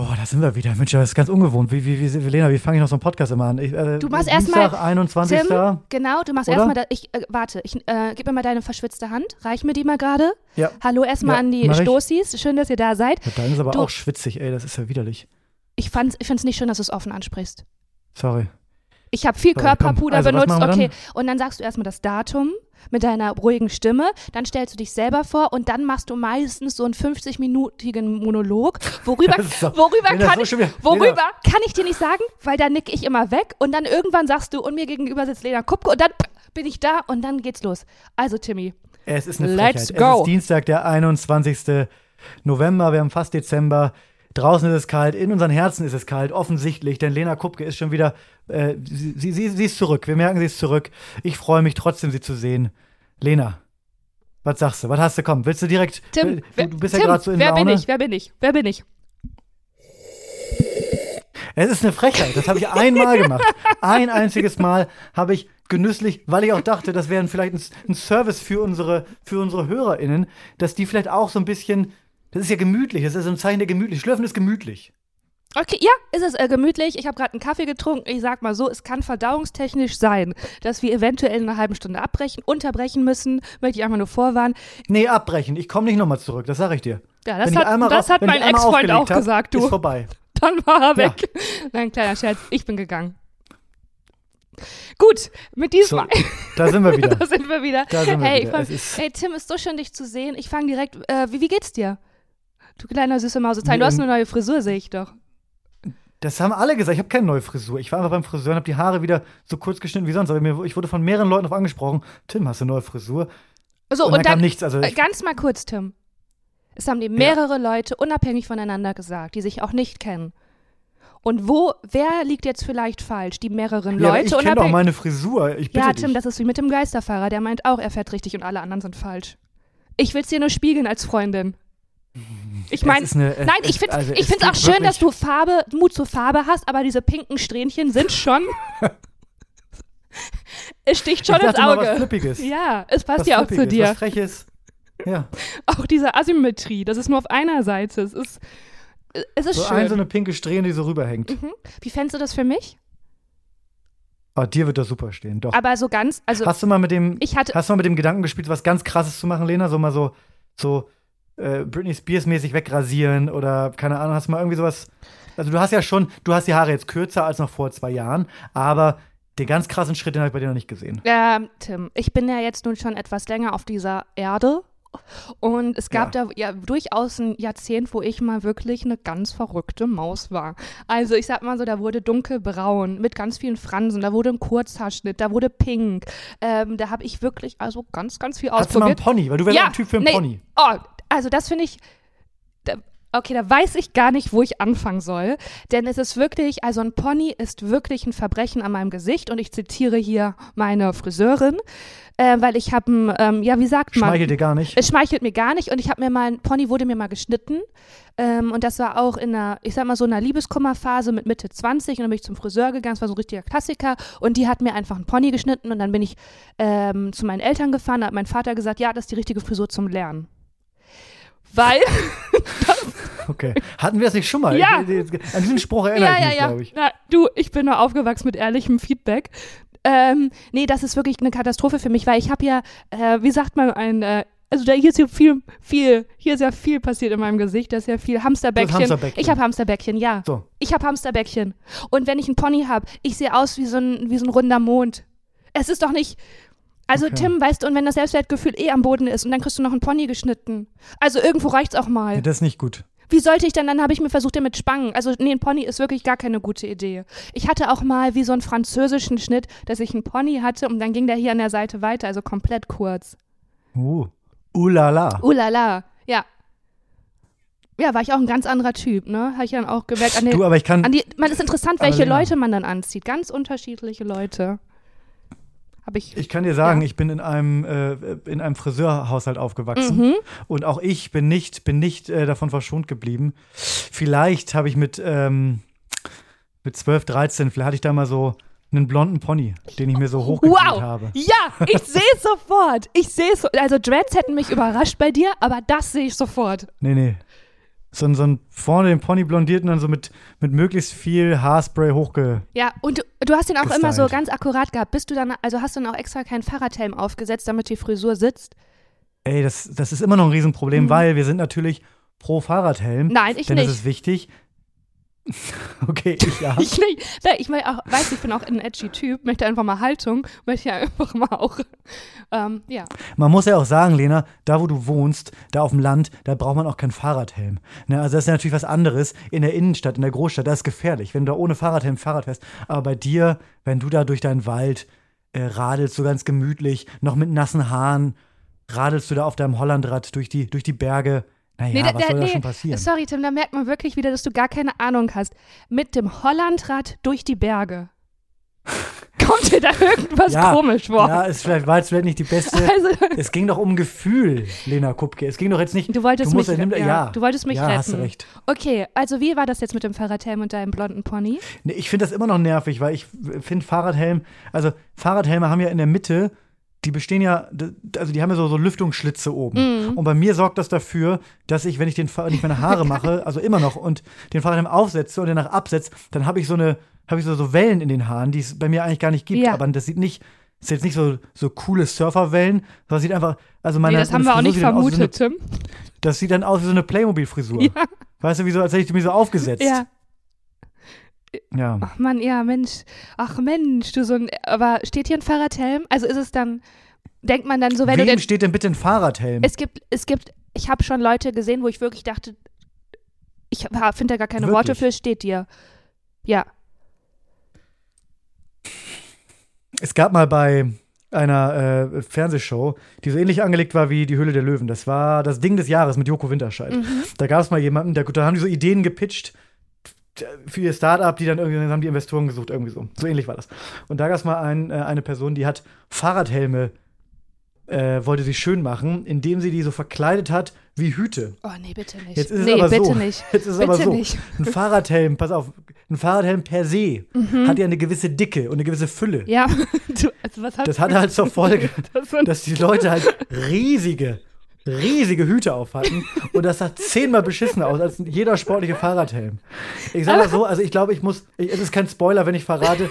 Oh, da sind wir wieder. Mensch, das ist ganz ungewohnt. Wie, wie, wie, Lena, wie fange ich noch so einen Podcast immer an? Ich, äh, Du machst erstmal- 21. Tim, genau, du machst erstmal, ich, äh, warte, ich, äh, gib mir mal deine verschwitzte Hand, reich mir die mal gerade. Ja. Hallo erstmal Ja, an die. Stoßis, schön, dass ihr da seid. Ja, Dein ist aber Du- auch schwitzig, ey, das ist ja widerlich. Ich fand's, ich find's nicht schön, dass du es offen ansprichst. Sorry. Ich habe viel Körperpuder also, benutzt, okay. Und dann sagst du erstmal das Datum mit deiner ruhigen Stimme, dann stellst du dich selber vor und dann machst du meistens so einen 50-minütigen Monolog. Worüber, kann, so schon wieder- worüber Lena. kann ich dir nicht sagen, weil da nick ich immer weg und dann irgendwann sagst du und mir gegenüber sitzt Lena Kupke und dann bin ich da und dann geht's los. Also Timmy, Es ist eine Let's Frechheit. go. Es ist Dienstag, der 21. November. Wir haben fast Dezember. Draußen ist es kalt, in unseren Herzen ist es kalt, offensichtlich, denn Lena Kupke ist schon wieder, äh, sie, sie, sie, sie ist zurück. Wir merken, sie ist zurück. Ich freue mich trotzdem, sie zu sehen. Lena, was sagst du? Was hast du? Komm, willst du direkt, Tim, äh, du, du bist Tim, ja gerade so in wer Laune. bin ich? Wer bin ich? Wer bin ich? Es ist eine Frechheit. Das habe ich einmal gemacht. Ein einziges Mal habe ich genüsslich, weil ich auch dachte, das wäre vielleicht ein, ein Service für unsere, für unsere HörerInnen, dass die vielleicht auch so ein bisschen, das ist ja gemütlich, das ist ein Zeichen der gemütlich. Schlürfen ist gemütlich. Okay, ja, ist es äh, gemütlich. Ich habe gerade einen Kaffee getrunken. Ich sag mal so, es kann verdauungstechnisch sein, dass wir eventuell in einer halben Stunde abbrechen, unterbrechen müssen. Möchte ich einfach nur vorwarnen. Nee, abbrechen. Ich komme nicht nochmal zurück, das sage ich dir. Ja, das Wenn hat, das hat mein Ex-Freund auch hab, gesagt, Ist du. vorbei. Dann war er Ja. weg. Nein, kleiner Scherz, ich bin gegangen. Gut, mit diesem So, da sind wir wieder. da sind wir wieder. Sind wir hey, wieder. fang, Es ist- hey, Tim, ist so schön, dich zu sehen. Ich fange direkt. Äh, wie, wie geht's dir? Du kleiner süße Mausezein, du hast eine neue Frisur, sehe ich doch. Das haben alle gesagt. Ich habe keine neue Frisur. Ich war einfach beim Friseur und habe die Haare wieder so kurz geschnitten wie sonst. Aber ich wurde von mehreren Leuten auf angesprochen. Tim, hast du eine neue Frisur? So, und, und, dann, kam nichts. Also Äh, Ganz mal kurz, Tim. Es haben dir mehrere Leute unabhängig voneinander gesagt, die sich auch nicht kennen. Und wo, wer liegt jetzt vielleicht falsch? Die mehreren ja, Leute ich kenne doch meine Frisur. Ich bitte Ja, dich. Tim, das ist wie mit dem Geisterfahrer. Der meint auch, er fährt richtig und alle anderen sind falsch. Ich will es dir nur spiegeln als Freundin. Ich Es meine, es- nein, ich es- finde also ich es find's auch schön, dass du Farbe, Mut zur Farbe hast, aber diese pinken Strähnchen sind schon. es sticht schon ins dachte mal was Auge. Flippiges. Ja, es passt was ja auch zu Flippiges, dir. Was Freches. Ja. Auch diese Asymmetrie, das ist nur auf einer Seite. Es ist, es ist So schön. ein, so eine pinke Strähne, die so rüberhängt. Mhm. Wie fändest du das für mich? Oh, dir wird das super stehen. Doch. Aber so ganz, also Hast du mal mit dem, ich hatte, hast du mal mit dem Gedanken gespielt, was ganz krasses zu machen, Lena? So mal so, so äh, Britney Spears mäßig wegrasieren oder keine Ahnung, hast du mal irgendwie sowas. Also du hast ja schon, du hast die Haare jetzt kürzer als noch vor zwei Jahren, aber den ganz krassen Schritt, den habe ich bei dir noch nicht gesehen. ähm, Tim, ich bin ja jetzt nun schon etwas länger auf dieser Erde. Und es gab Ja. da ja durchaus ein Jahrzehnt, wo ich mal wirklich eine ganz verrückte Maus war. Also ich sag mal so, da wurde dunkelbraun mit ganz vielen Fransen, da wurde ein Kurzhaarschnitt, da wurde pink. Ähm, da habe ich wirklich also ganz, ganz viel Hast du mal einen ausprobiert. Pony? Weil du wärst Ja, ein Typ für einen nee. Pony. Oh, also das finde ich. Da, okay, da weiß ich gar nicht, wo ich anfangen soll. Denn es ist wirklich, also ein Pony ist wirklich ein Verbrechen an meinem Gesicht. Und ich zitiere hier meine Friseurin, äh, weil ich habe, ähm, ja, wie sagt man? Schmeichelt dir gar nicht. Es schmeichelt mir gar nicht und ich habe mir mal, ein Pony wurde mir mal geschnitten ähm, und das war auch in einer, ich sag mal so einer Liebeskummerphase mit Mitte 20 und dann bin ich zum Friseur gegangen, das war so ein richtiger Klassiker und die hat mir einfach einen Pony geschnitten und dann bin ich ähm, zu meinen Eltern gefahren, da hat mein Vater gesagt, ja, das ist die richtige Frisur zum Lernen. Weil, Okay. Hatten wir das nicht schon mal? Ja. Ich- An diesen Spruch erinnere ja, ich ja, mich, ja, glaube ich. Na, du, ich bin nur aufgewachsen mit ehrlichem Feedback. Ähm, nee, das ist wirklich eine Katastrophe für mich, weil ich habe ja, äh, wie sagt man, ein, äh, also da hier ist ja viel, viel, hier ist ja viel passiert in meinem Gesicht, da ist ja viel Hamsterbäckchen. Hamsterbäckchen. Ich habe Hamsterbäckchen, ja. So. Ich habe Hamsterbäckchen. Und wenn ich einen Pony habe, ich sehe aus wie so, ein, wie so ein runder Mond. Es ist doch nicht. Also, Okay. Tim, weißt du, und wenn das Selbstwertgefühl eh am Boden ist und dann kriegst du noch einen Pony geschnitten. Also, irgendwo reicht's auch mal. Ja, das ist nicht gut. Wie sollte ich denn, dann habe ich mir versucht, ja mit Spangen. Also, nee, ein Pony ist wirklich gar keine gute Idee. Ich hatte auch mal wie so einen französischen Schnitt, dass ich einen Pony hatte und dann ging der hier an der Seite weiter, also komplett kurz. Uh. Ulala. Uh la la. Ja. Ja, war ich auch ein ganz anderer Typ, ne? Habe ich dann auch gemerkt an den, Du, aber ich kann. an die, man ist interessant, welche. Leute man dann anzieht. Ganz unterschiedliche Leute. Habe ich. Ich kann dir sagen, Ja. ich bin in einem, äh, in einem Friseurhaushalt aufgewachsen. Mhm. Und auch ich bin nicht, bin nicht äh, davon verschont geblieben. Vielleicht habe ich mit, ähm, mit 12, 13, vielleicht hatte ich da mal so einen blonden Pony, den ich mir so hochgekriegt Wow! habe. Ja, ich sehe es sofort. Ich sehe es. So, also Dreads hätten mich überrascht bei dir, aber das sehe ich sofort. Nee, nee. So, so ein vorne den Pony blondiert und dann so mit, mit möglichst viel Haarspray hochge. Ja, und du, du hast den auch immer so Gestylt. ganz akkurat gehabt. Bist du dann, also hast du dann auch extra keinen Fahrradhelm aufgesetzt, damit die Frisur sitzt? Ey, das, das ist immer noch ein Riesenproblem, Mhm. weil wir sind natürlich pro Fahrradhelm. Nein, ich denn nicht. es ist wichtig. okay, ich ja. Ich nicht. Ich mein auch, weiß, ich bin auch ein edgy Typ, möchte einfach mal Haltung, möchte ja einfach mal auch, ähm, ja. Man muss ja auch sagen, Lena, da wo du wohnst, da auf dem Land, da braucht man auch keinen Fahrradhelm. Ne, also das ist ja natürlich was anderes in der Innenstadt, in der Großstadt, das ist gefährlich, wenn du da ohne Fahrradhelm Fahrrad fährst. Aber bei dir, wenn du da durch deinen Wald äh, radelst, so ganz gemütlich, noch mit nassen Haaren, radelst du da auf deinem Hollandrad durch die, durch die Berge. Naja, da- was soll da schon passieren? Sorry, Tim, da merkt man wirklich wieder, dass du gar keine Ahnung hast. Mit dem Hollandrad durch die Berge. Kommt dir da irgendwas Ja, komisch vor? Ja, es vielleicht, war jetzt vielleicht nicht die beste. Also, Es ging doch um Gefühl, Lena Kupke. Es ging doch jetzt nicht. du wolltest du musst, mich, nimm, ja, ja, du wolltest mich ja, retten. hast du recht. Okay, also wie war das jetzt mit dem Fahrradhelm und deinem blonden Pony? Nee, ich finde das immer noch nervig, weil ich finde Fahrradhelm, also Fahrradhelme haben ja in der Mitte, die bestehen ja, also die haben ja so, so Lüftungsschlitze oben. Mhm. Und bei mir sorgt das dafür, dass ich, wenn ich den wenn ich meine Haare mache, also immer noch und den Fahrradhelm aufsetze und den nach absetze, dann habe ich so eine, habe ich so, so Wellen in den Haaren, die es bei mir eigentlich gar nicht gibt. Ja. Aber das sieht nicht, ist jetzt nicht so, so coole Surferwellen, sondern sieht einfach, also meine nee, das haben wir auch nicht wie so vermutet, Tim. Eine, das sieht dann aus wie so eine Playmobil-Frisur. Ja. Weißt du, wie so, als hätte ich die mir so aufgesetzt. Ja. Ja. Ach Mann, ja, Mensch. Ach Mensch, du so ein. Aber steht hier ein Fahrradhelm? Also ist es dann. Denkt man dann so, wenn Wem du den. steht denn bitte ein Fahrradhelm? Es gibt, es gibt, ich habe schon Leute gesehen, wo ich wirklich dachte, ich finde da gar keine Worte Wirklich? für, steht dir. Ja. Es gab mal bei einer äh, Fernsehshow, die so ähnlich angelegt war wie die Höhle der Löwen. Das war das Ding des Jahres mit Joko Winterscheid. Mhm. Da gab es mal jemanden, der, da haben die so Ideen gepitcht für ihr Startup, die dann irgendwie dann haben die Investoren gesucht, irgendwie so. So ähnlich war das. Und da gab es mal ein, äh, eine Person, die hat Fahrradhelme, äh, wollte sie schön machen, indem sie die so verkleidet hat wie Hüte. Oh nee, bitte nicht. Jetzt ist es nee, aber bitte so. nicht. Jetzt ist es bitte aber so. nicht. Ein Fahrradhelm, pass auf, ein Fahrradhelm per se hat ja eine gewisse Dicke und eine gewisse Fülle. Ja, du, also was hat Das hatte halt zur Folge, das dass die Leute halt riesige, riesige Hüte auf hatten. Und das sah zehnmal beschissener aus als jeder sportliche Fahrradhelm. Ich sag mal so, also ich glaube, ich muss, ich, es ist kein Spoiler, wenn ich verrate,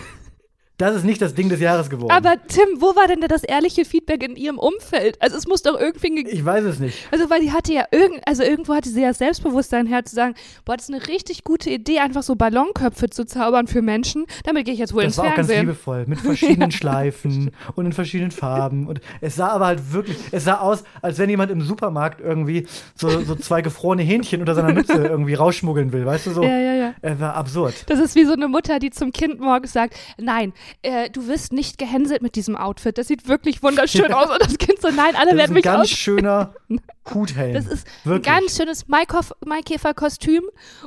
das ist nicht das Ding des Jahres geworden. Aber Tim, wo war denn da das ehrliche Feedback in ihrem Umfeld? Also es muss doch irgendwie ge- ich weiß es nicht. Also, weil die hatte ja irgend, also irgendwo hatte sie ja das Selbstbewusstsein her zu sagen, boah, das ist eine richtig gute Idee, einfach so Ballonköpfe zu zaubern für Menschen. Damit gehe ich jetzt wohl Das ins war auch ganz Fernsehen. liebevoll, mit verschiedenen Schleifen und in verschiedenen Farben. Und es sah aber halt wirklich, es sah aus, als wenn jemand im Supermarkt irgendwie so, so zwei gefrorene Hähnchen unter seiner Mütze irgendwie rausschmuggeln will, weißt du so? Ja, ja, ja. Es war absurd. Das ist wie so eine Mutter, die zum Kind morgens sagt, nein, äh, du wirst nicht gehänselt mit diesem Outfit. Das sieht wirklich wunderschön aus. Und das Kind so, nein, alle Das ist werden ein mich ganz aus. schöner Huthelm. Das ist Wirklich. ein ganz schönes Maikäfer-Kostüm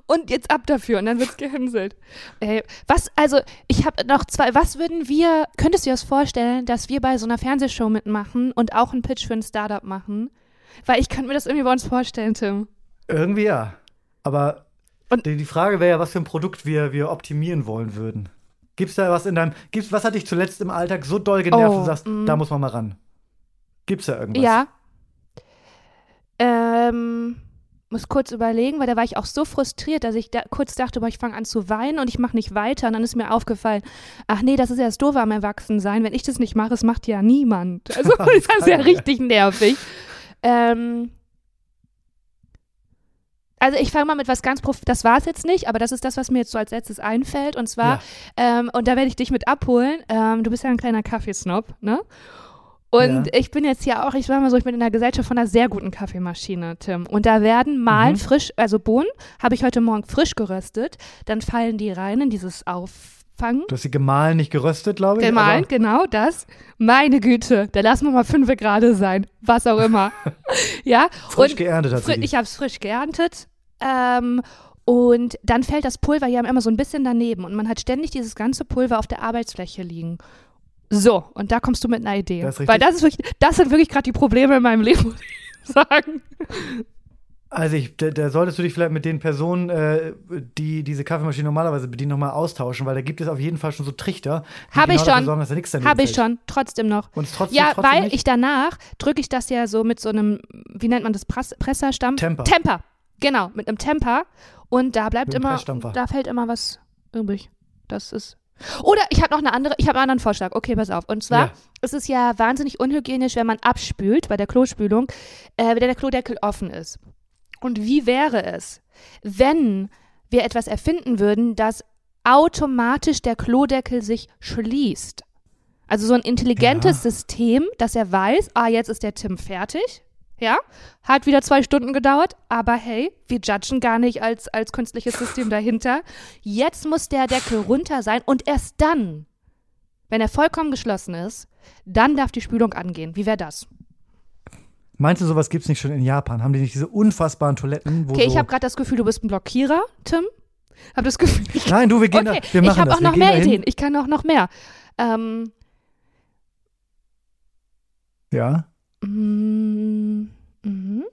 und jetzt ab dafür und dann wird's gehänselt. Ey, was, also ich habe noch zwei, was würden wir, könntest du dir das vorstellen, dass wir bei so einer Fernsehshow mitmachen und auch einen Pitch für ein Startup machen? Weil ich könnte mir das irgendwie bei uns vorstellen, Tim. Irgendwie ja. Aber Und- die, die Frage wäre ja, was für ein Produkt wir, wir optimieren wollen würden. Gibt's da was in deinem, gibt's, was hat dich zuletzt im Alltag so doll genervt, Oh, du sagst, mm. da muss man mal ran? Gibt's da irgendwas? Ja. Ähm, muss kurz überlegen, weil da war ich auch so frustriert, dass ich da kurz dachte, boah, ich fange an zu weinen und ich mache nicht weiter. Und dann ist mir aufgefallen, ach nee, das ist ja das Doofe am Erwachsensein. Wenn ich das nicht mache, das macht ja niemand. Also das ist ja richtig nervig. Ähm, also ich fange mal mit was ganz prof das war es jetzt nicht, aber das ist das, was mir jetzt so als letztes einfällt. Und zwar, ähm, und da werde ich dich mit abholen. Ähm, du bist ja ein kleiner Kaffeesnob, ne? Und Ja. ich bin jetzt ja auch, ich sag mal so, ich bin in der Gesellschaft von einer sehr guten Kaffeemaschine, Tim. Und da werden mal Mhm. frisch, also Bohnen habe ich heute Morgen frisch geröstet. Dann fallen die rein in dieses Auffangen. Du hast sie gemahlen, nicht geröstet, glaube ich. Gemahlen, genau das. Meine Güte, da lassen wir mal fünf gerade sein. Was auch immer. ja. Frisch und geerntet hat fri ich habe es frisch geerntet. Ähm, und dann fällt das Pulver hier immer so ein bisschen daneben. Und man hat ständig dieses ganze Pulver auf der Arbeitsfläche liegen. So, und da kommst du mit einer Idee. Das Weil das ist wirklich, das sind wirklich gerade die Probleme in meinem Leben, muss ich sagen. Also ich, da, da solltest du dich vielleicht mit den Personen, äh, die diese Kaffeemaschine normalerweise bedienen, nochmal austauschen, weil da gibt es auf jeden Fall schon so Trichter, die Hab ich genau dafür schon. sorgen, dass da nichts daneben Habe ich fällt. schon, trotzdem noch. Und trotzdem, Ja, trotzdem weil nicht? ich danach drücke ich das ja so mit so einem, wie nennt man das, Press Presserstampf? Temper. Temper. Genau, mit einem Temper. Und da bleibt immer, da fällt immer was übrig. Das ist. Oder ich habe noch eine andere, ich habe einen anderen Vorschlag. Okay, pass auf. Und zwar Ja. ist es ja wahnsinnig unhygienisch, wenn man abspült bei der Klospülung, äh, wenn der Klodeckel offen ist. Und wie wäre es, wenn wir etwas erfinden würden, das automatisch der Klodeckel sich schließt? Also so ein intelligentes Ja. System, dass er weiß, ah, jetzt ist der Tim fertig. Ja, hat wieder zwei Stunden gedauert, aber hey, wir judgen gar nicht als, als künstliches System dahinter. Jetzt muss der Deckel runter sein und erst dann, wenn er vollkommen geschlossen ist, dann darf die Spülung angehen. Wie wäre das? Meinst du, sowas gibt es nicht schon in Japan? Haben die nicht diese unfassbaren Toiletten, Okay, ich so habe gerade das Gefühl, du bist ein Blockierer, Tim. Hab das Gefühl, ich, Nein, du, wir gehen okay, da, wir machen ich habe auch noch mehr dahin. Ideen. Ich kann auch noch mehr. Ähm, Ja. Mm, mhm.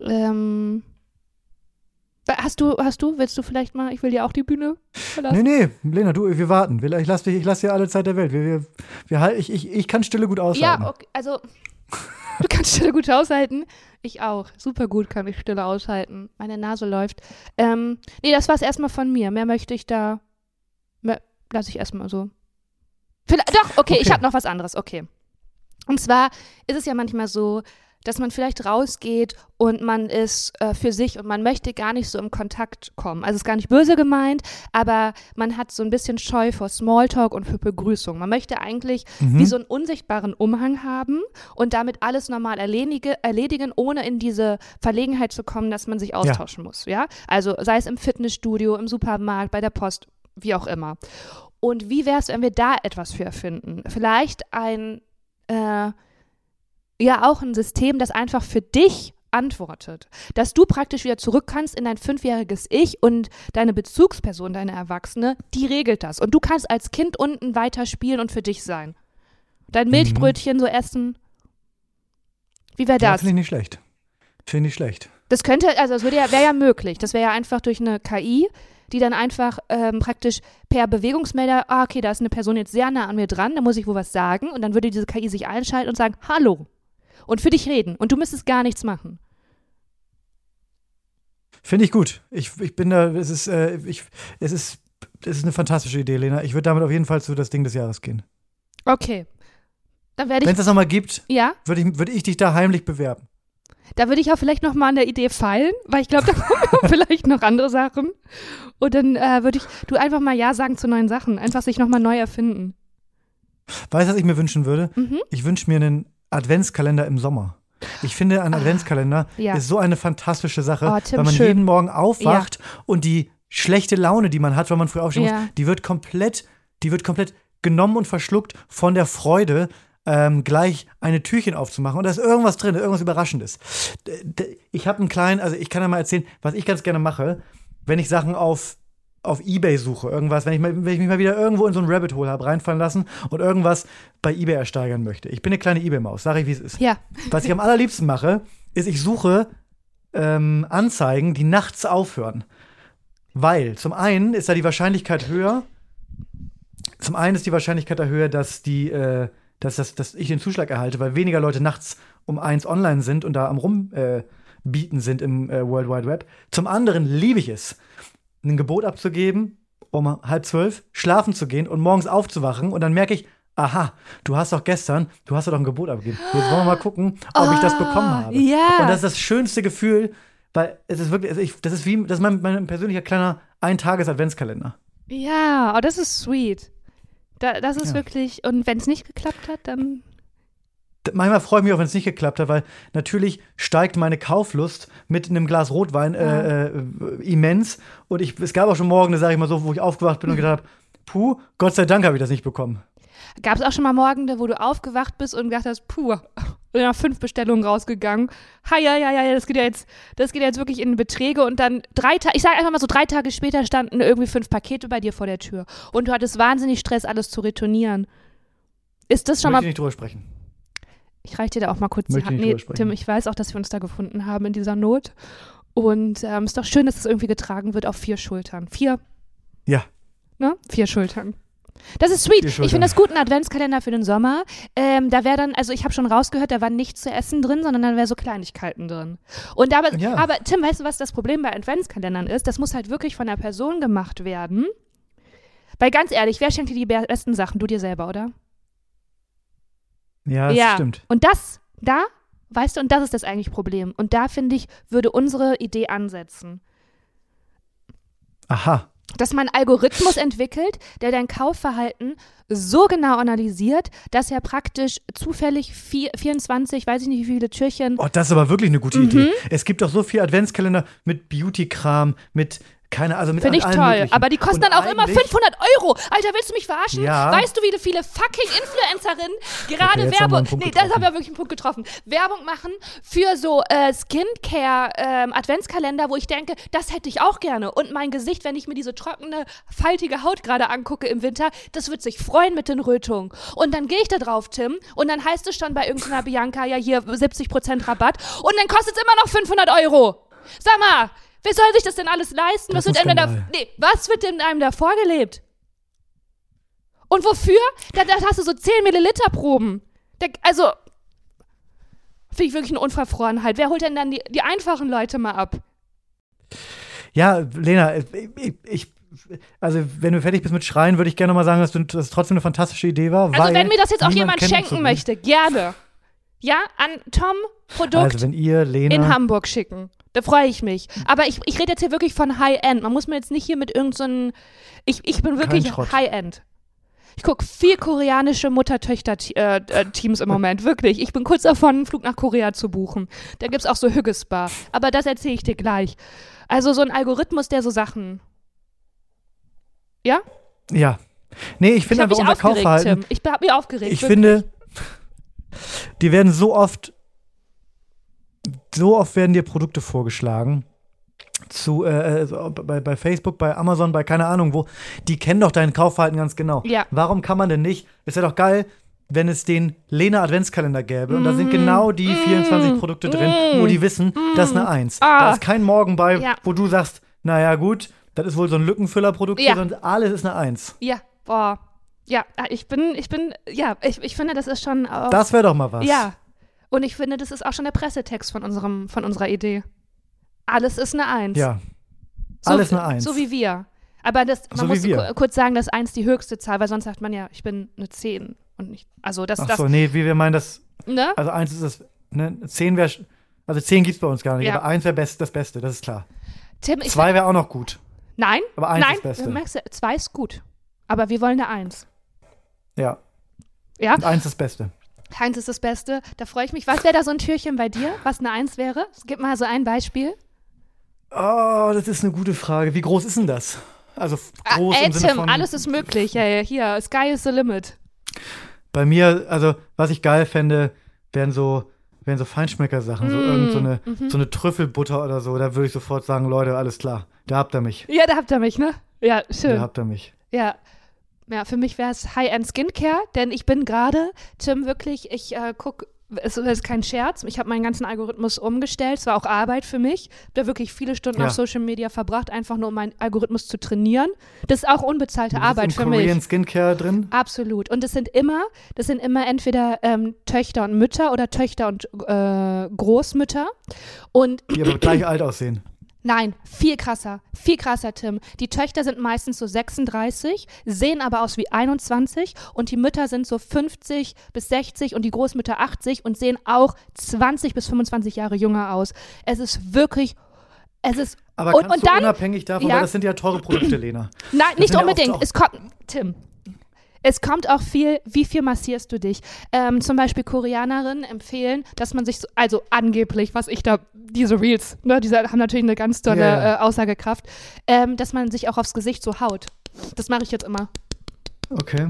Ähm, hast du, hast du, willst du vielleicht mal, ich will dir auch die Bühne verlassen. Nee, nee, Lena, du, wir warten. Ich lasse dich, ich lass dir alle Zeit der Welt. Wir, wir, wir, ich, ich, ich kann Stille gut aushalten. ja, okay, also du kannst Stille gut aushalten. Ich auch. Super gut kann ich Stille aushalten. Meine Nase läuft. Ähm, nee, das war's erstmal von mir. Mehr möchte ich da, mehr, lasse ich erstmal so. Vielleicht, doch, okay, ich Okay. habe noch was anderes. Okay. Und zwar ist es ja manchmal so, dass man vielleicht rausgeht und man ist äh, für sich und man möchte gar nicht so im Kontakt kommen. Also es ist gar nicht böse gemeint, aber man hat so ein bisschen Scheu vor Smalltalk und für Begrüßung. Man möchte eigentlich Mhm. wie so einen unsichtbaren Umhang haben und damit alles normal erledige, erledigen, ohne in diese Verlegenheit zu kommen, dass man sich austauschen muss. Ja, also sei es im Fitnessstudio, im Supermarkt, bei der Post, wie auch immer. Und wie wäre es, wenn wir da etwas für erfinden? Vielleicht ein äh, ja auch ein System, das einfach für dich antwortet. Dass du praktisch wieder zurück kannst in dein fünfjähriges Ich und deine Bezugsperson, deine Erwachsene, die regelt das. Und du kannst als Kind unten weiter spielen und für dich sein. Dein Milchbrötchen so essen. Wie wäre Ja, das? Finde ich nicht schlecht. Finde ich schlecht. Das könnte, also das würde ja, wäre ja möglich. Das wäre ja einfach durch eine KI, die dann einfach ähm, praktisch per Bewegungsmelder, ah, okay, da ist eine Person jetzt sehr nah an mir dran, da muss ich wohl was sagen. Und dann würde diese KI sich einschalten und sagen, hallo. Und für dich reden. Und du müsstest gar nichts machen. Finde ich gut. Ich, ich bin da, es ist, äh, ich, es ist, es ist eine fantastische Idee, Lena. Ich würde damit auf jeden Fall zu das Ding des Jahres gehen. Okay. Dann werde Wenn ich, es das nochmal gibt, ja, würde ich, würde ich dich da heimlich bewerben. Da würde ich auch vielleicht nochmal an der Idee feilen, weil ich glaube, da kommen vielleicht noch andere Sachen. Und dann äh, würde ich, du einfach mal Ja sagen zu neuen Sachen. Einfach sich nochmal neu erfinden. Weißt du, was ich mir wünschen würde? Mhm. Ich wünsche mir einen Adventskalender im Sommer. Ich finde, ein Adventskalender Ah, ja. ist so eine fantastische Sache, Oh, Tim, weil man schön. jeden Morgen aufwacht und die schlechte Laune, die man hat, wenn man früh aufstehen Ja. muss, die wird komplett, die wird komplett genommen und verschluckt von der Freude, ähm, gleich eine Türchen aufzumachen. Und da ist irgendwas drin, irgendwas Überraschendes. Ich habe einen kleinen, also ich kann ja mal erzählen, was ich ganz gerne mache, wenn ich Sachen auf auf Ebay suche, irgendwas, wenn ich, mal, wenn ich mich mal wieder irgendwo in so ein Rabbit Hole habe reinfallen lassen und irgendwas bei Ebay ersteigern möchte. Ich bin eine kleine Ebay-Maus, sage ich, wie es ist. Ja. Was ich am allerliebsten mache, ist, ich suche ähm, Anzeigen, die nachts aufhören. Weil zum einen ist da die Wahrscheinlichkeit höher, zum einen ist die Wahrscheinlichkeit da höher, dass die, äh, dass, das, dass ich den Zuschlag erhalte, weil weniger Leute nachts um eins online sind und da am rumbieten äh, bieten sind im äh, World Wide Web. Zum anderen liebe ich es, ein Gebot abzugeben, um halb zwölf schlafen zu gehen und morgens aufzuwachen und dann merke ich, aha, du hast doch gestern, du hast doch ein Gebot abgegeben. Jetzt wollen wir mal gucken, ob ich das bekommen habe. Ah, ja. Und das ist das schönste Gefühl, weil es ist wirklich, also ich, das ist wie, das ist mein, mein persönlicher kleiner Eintages-Adventskalender. Ja, oh, das ist sweet. Da, das ist Ja. wirklich, und wenn es nicht geklappt hat, dann. Manchmal freue ich mich auch, wenn es nicht geklappt hat, weil natürlich steigt meine Kauflust mit einem Glas Rotwein äh, äh, immens. Und ich, es gab auch schon Morgen, sage ich mal so, wo ich aufgewacht bin und gedacht habe, puh, Gott sei Dank habe ich das nicht bekommen. Gab es auch schon mal Morgende, wo du aufgewacht bist und gedacht hast, puh, und nach fünf Bestellungen rausgegangen. Ha, ja, ja, ja, das geht ja jetzt, das geht ja jetzt wirklich in Beträge und dann drei Tage, ich sage einfach mal so, drei Tage später standen irgendwie fünf Pakete bei dir vor der Tür und du hattest wahnsinnig Stress, alles zu retournieren. Ist das schon Möchte ich mal, nicht drüber sprechen. ich reiche dir da auch mal kurz die Möchte Hand. nicht Nee. Tim, ich weiß auch, dass wir uns da gefunden haben in dieser Not. Und ähm, ist doch schön, dass es irgendwie getragen wird auf vier Schultern. Vier, Ja. ne? Vier Schultern. Das ist sweet. Ich finde das gut, ein Adventskalender für den Sommer. Ähm, da wäre dann, also ich habe schon rausgehört, da war nichts zu essen drin, sondern dann wäre so Kleinigkeiten drin. Und aber, Ja. aber Tim, weißt du, was das Problem bei Adventskalendern ist? Das muss halt wirklich von der Person gemacht werden. Weil ganz ehrlich, wer schenkt dir die be- besten Sachen? Du dir selber, oder? Ja, das ja. stimmt. Und das, da, weißt du, und das ist das eigentlich Problem. Und da, finde ich, würde unsere Idee ansetzen. Aha. Dass man einen Algorithmus entwickelt, der dein Kaufverhalten so genau analysiert, dass er praktisch zufällig vier, 24, weiß ich nicht wie viele Türchen. Oh, das ist aber wirklich eine Mhm. gute Idee. Es gibt doch so viel Adventskalender mit Beauty-Kram, mit keine, also mit Finde ich toll. Aber die kosten Und dann auch immer eigentlich- 500 Euro. Alter, willst du mich verarschen? Ja. Weißt du, wie viele fucking Influencerinnen gerade wir Werbung. Nee, das haben wir wirklich einen Punkt getroffen. Werbung machen für so äh, Skincare-Adventskalender, wo ich denke, das hätte ich auch gerne. Und mein Gesicht, wenn ich mir diese trockene, faltige Haut gerade angucke im Winter, das wird sich freuen mit den Rötungen. Und dann gehe ich da drauf, Tim, und dann heißt es schon bei irgendeiner Bianca, ja hier 70% Rabatt. Und dann kostet es immer noch 500 Euro. Sag mal, wer soll sich das denn alles leisten? Das was, wird einem da, Skandal. nee, was wird denn einem da vorgelebt? Und wofür? Da, da hast du so 10 Milliliter Proben. Da, also, finde ich wirklich eine Unverfrorenheit. Wer holt denn dann die, die einfachen Leute mal ab? Ja, Lena, ich, ich, also wenn du fertig bist mit Schreien, würde ich gerne mal sagen, dass, du, dass es trotzdem eine fantastische Idee war. Also, wenn mir das jetzt auch jemand schenken so möchte, gerne. Ja, an Tom Produkt Also wenn ihr, Lena, in Hamburg schicken. Da freue ich mich. Aber ich, ich rede jetzt hier wirklich von High-End. Man muss mir jetzt nicht hier mit irgendeinem. ich, ich bin wirklich. High-End. Ich gucke viel koreanische Mutter-Töchter-Teams im Moment. Wirklich. Ich bin kurz davon, einen Flug nach Korea zu buchen. Da gibt es auch so Hüggesbar. Aber das erzähle ich dir gleich. Also so ein Algorithmus, der so Sachen. Ja? ja. Nee, ich finde mich unser aufgeregt, Kaufverhalten, Tim. Ich habe mich aufgeregt. ich wirklich. finde, die werden so oft, so oft werden dir Produkte vorgeschlagen. Zu, äh, so bei, bei Facebook, bei Amazon, bei keine Ahnung wo, die kennen doch dein Kaufverhalten ganz genau. Ja. Warum kann man denn nicht? Es wäre doch geil, wenn es den Lena Adventskalender gäbe und da sind genau die 24 Produkte drin, wo die wissen, das ist eine Eins. Ah. Da ist kein Morgen bei, Ja. wo du sagst, naja gut, das ist wohl so ein Lückenfüllerprodukt, Ja. sondern alles ist eine Eins. Ja, boah. Ja, ich bin, ich bin, ja, ich, ich finde, das ist schon auch. Das wäre doch mal was. Ja. Und ich finde, das ist auch schon der Pressetext von, unserem, von unserer Idee. Alles ist eine Eins. Ja. So, Alles eine Eins. So wie wir. Aber das, man So muss kurz sagen, dass eins die höchste Zahl, weil sonst sagt man ja, ich bin eine Zehn und nicht. Also das, Ach das, so, nee, wie wir meinen das, ne? also eins ist das, ne, zehn wäre, also zehn gibt's bei uns gar nicht, Ja. aber eins wäre best, das Beste, das ist klar. Tim, Zwei wäre auch noch gut. Nein, Aber eins nein, ist das Beste. merkst du, zwei ist gut. Aber wir wollen eine Eins. Ja, Ja, und eins ist das Beste. Eins ist das Beste. Da freue ich mich. Was wäre da so ein Türchen bei dir, was eine Eins wäre? Gib mal so ein Beispiel. Oh, das ist eine gute Frage. Wie groß ist denn das? Also f- groß Ah, ey, im Sinne Tim, von, alles ist möglich. Ja, ja, hier, Sky is the limit. bei mir, also was ich geil fände, wären so, wären so Feinschmecker-Sachen, so Mm, irgend so eine, mhm. so eine Trüffelbutter oder so. Da würde ich sofort sagen, Leute, alles klar, da habt ihr mich, Ja, da habt ihr mich, ne? Ja, da schön. habt ihr mich. Ja. Ja, für mich wäre es High-End Skincare, denn ich bin gerade, Tim, wirklich, ich äh, gucke, es ist kein Scherz, ich habe meinen ganzen Algorithmus umgestellt, es war auch Arbeit für mich, habe da wirklich viele Stunden Ja. auf Social Media verbracht, einfach nur um meinen Algorithmus zu trainieren. Das ist auch unbezahlte Du bist Arbeit für Korean mich. Skincare drin? Absolut. Und das sind immer, das sind immer entweder ähm, Töchter und Mütter oder Töchter und äh, Großmütter. Und Die aber gleich alt aussehen. Nein, viel krasser, viel krasser, Tim. Die Töchter sind meistens so 36, sehen aber aus wie 21 und die Mütter sind so 50 bis 60 und die Großmütter 80 und sehen auch 20 bis 25 Jahre jünger aus. Es ist wirklich, es ist, Aber Und- kannst und du dann- unabhängig davon, Ja. weil das sind ja teure Produkte, Lena. nein, nicht ja oft unbedingt. auch- es kommt, Tim. Es kommt auch viel, wie viel massierst du dich? Ähm, zum Beispiel Koreanerinnen empfehlen, dass man sich so, also angeblich, was ich da, diese Reels, ne, diese haben natürlich eine ganz tolle ja. Äh, Aussagekraft, ähm, dass man sich auch aufs Gesicht so haut. Das mache ich jetzt immer. Okay.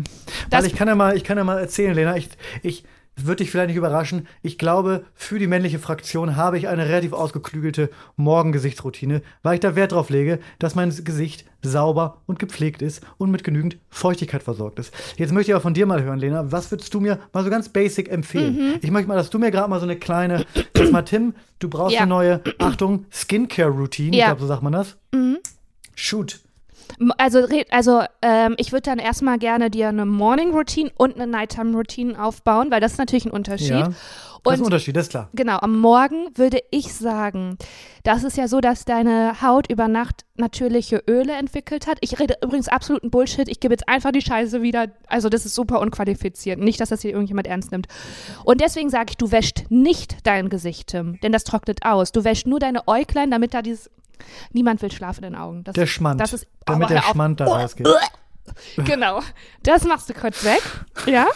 Das- Weil ich kann ja mal, ich kann ja mal erzählen, Lena, ich, ich würde dich vielleicht nicht überraschen. Ich glaube, für die männliche Fraktion habe ich eine relativ ausgeklügelte Morgengesichtsroutine, weil ich da Wert drauf lege, dass mein Gesicht sauber und gepflegt ist und mit genügend Feuchtigkeit versorgt ist. Jetzt möchte ich aber von dir mal hören, Lena, was würdest du mir mal so ganz basic empfehlen? Mhm. Ich möchte mal, dass du mir gerade mal so eine kleine, dass mal Tim, du brauchst Ja. eine neue, Achtung, Skincare-Routine, ich Ja. glaube, so sagt man das. Mhm. Shoot. Also, also ähm, ich würde dann erstmal gerne dir eine Morning Routine und eine Nighttime Routine aufbauen, weil das ist natürlich ein Unterschied. Ja. Das ist ein Und Unterschied, das ist klar. genau, am Morgen würde ich sagen, das ist ja so, dass deine Haut über Nacht natürliche Öle entwickelt hat. Ich rede übrigens absoluten Bullshit. Ich gebe jetzt einfach die Scheiße wieder. Also, das ist super unqualifiziert. Nicht, dass das hier irgendjemand ernst nimmt. Und deswegen sage ich, du wäschst nicht dein Gesicht, Tim, denn das trocknet aus. Du wäschst nur deine Äuglein, damit da dieses. Niemand will schlafen in den Augen. Das, Der Schmand. Das ist, damit der. Schmand da rausgeht. Genau. Das machst du kurz weg. Ja.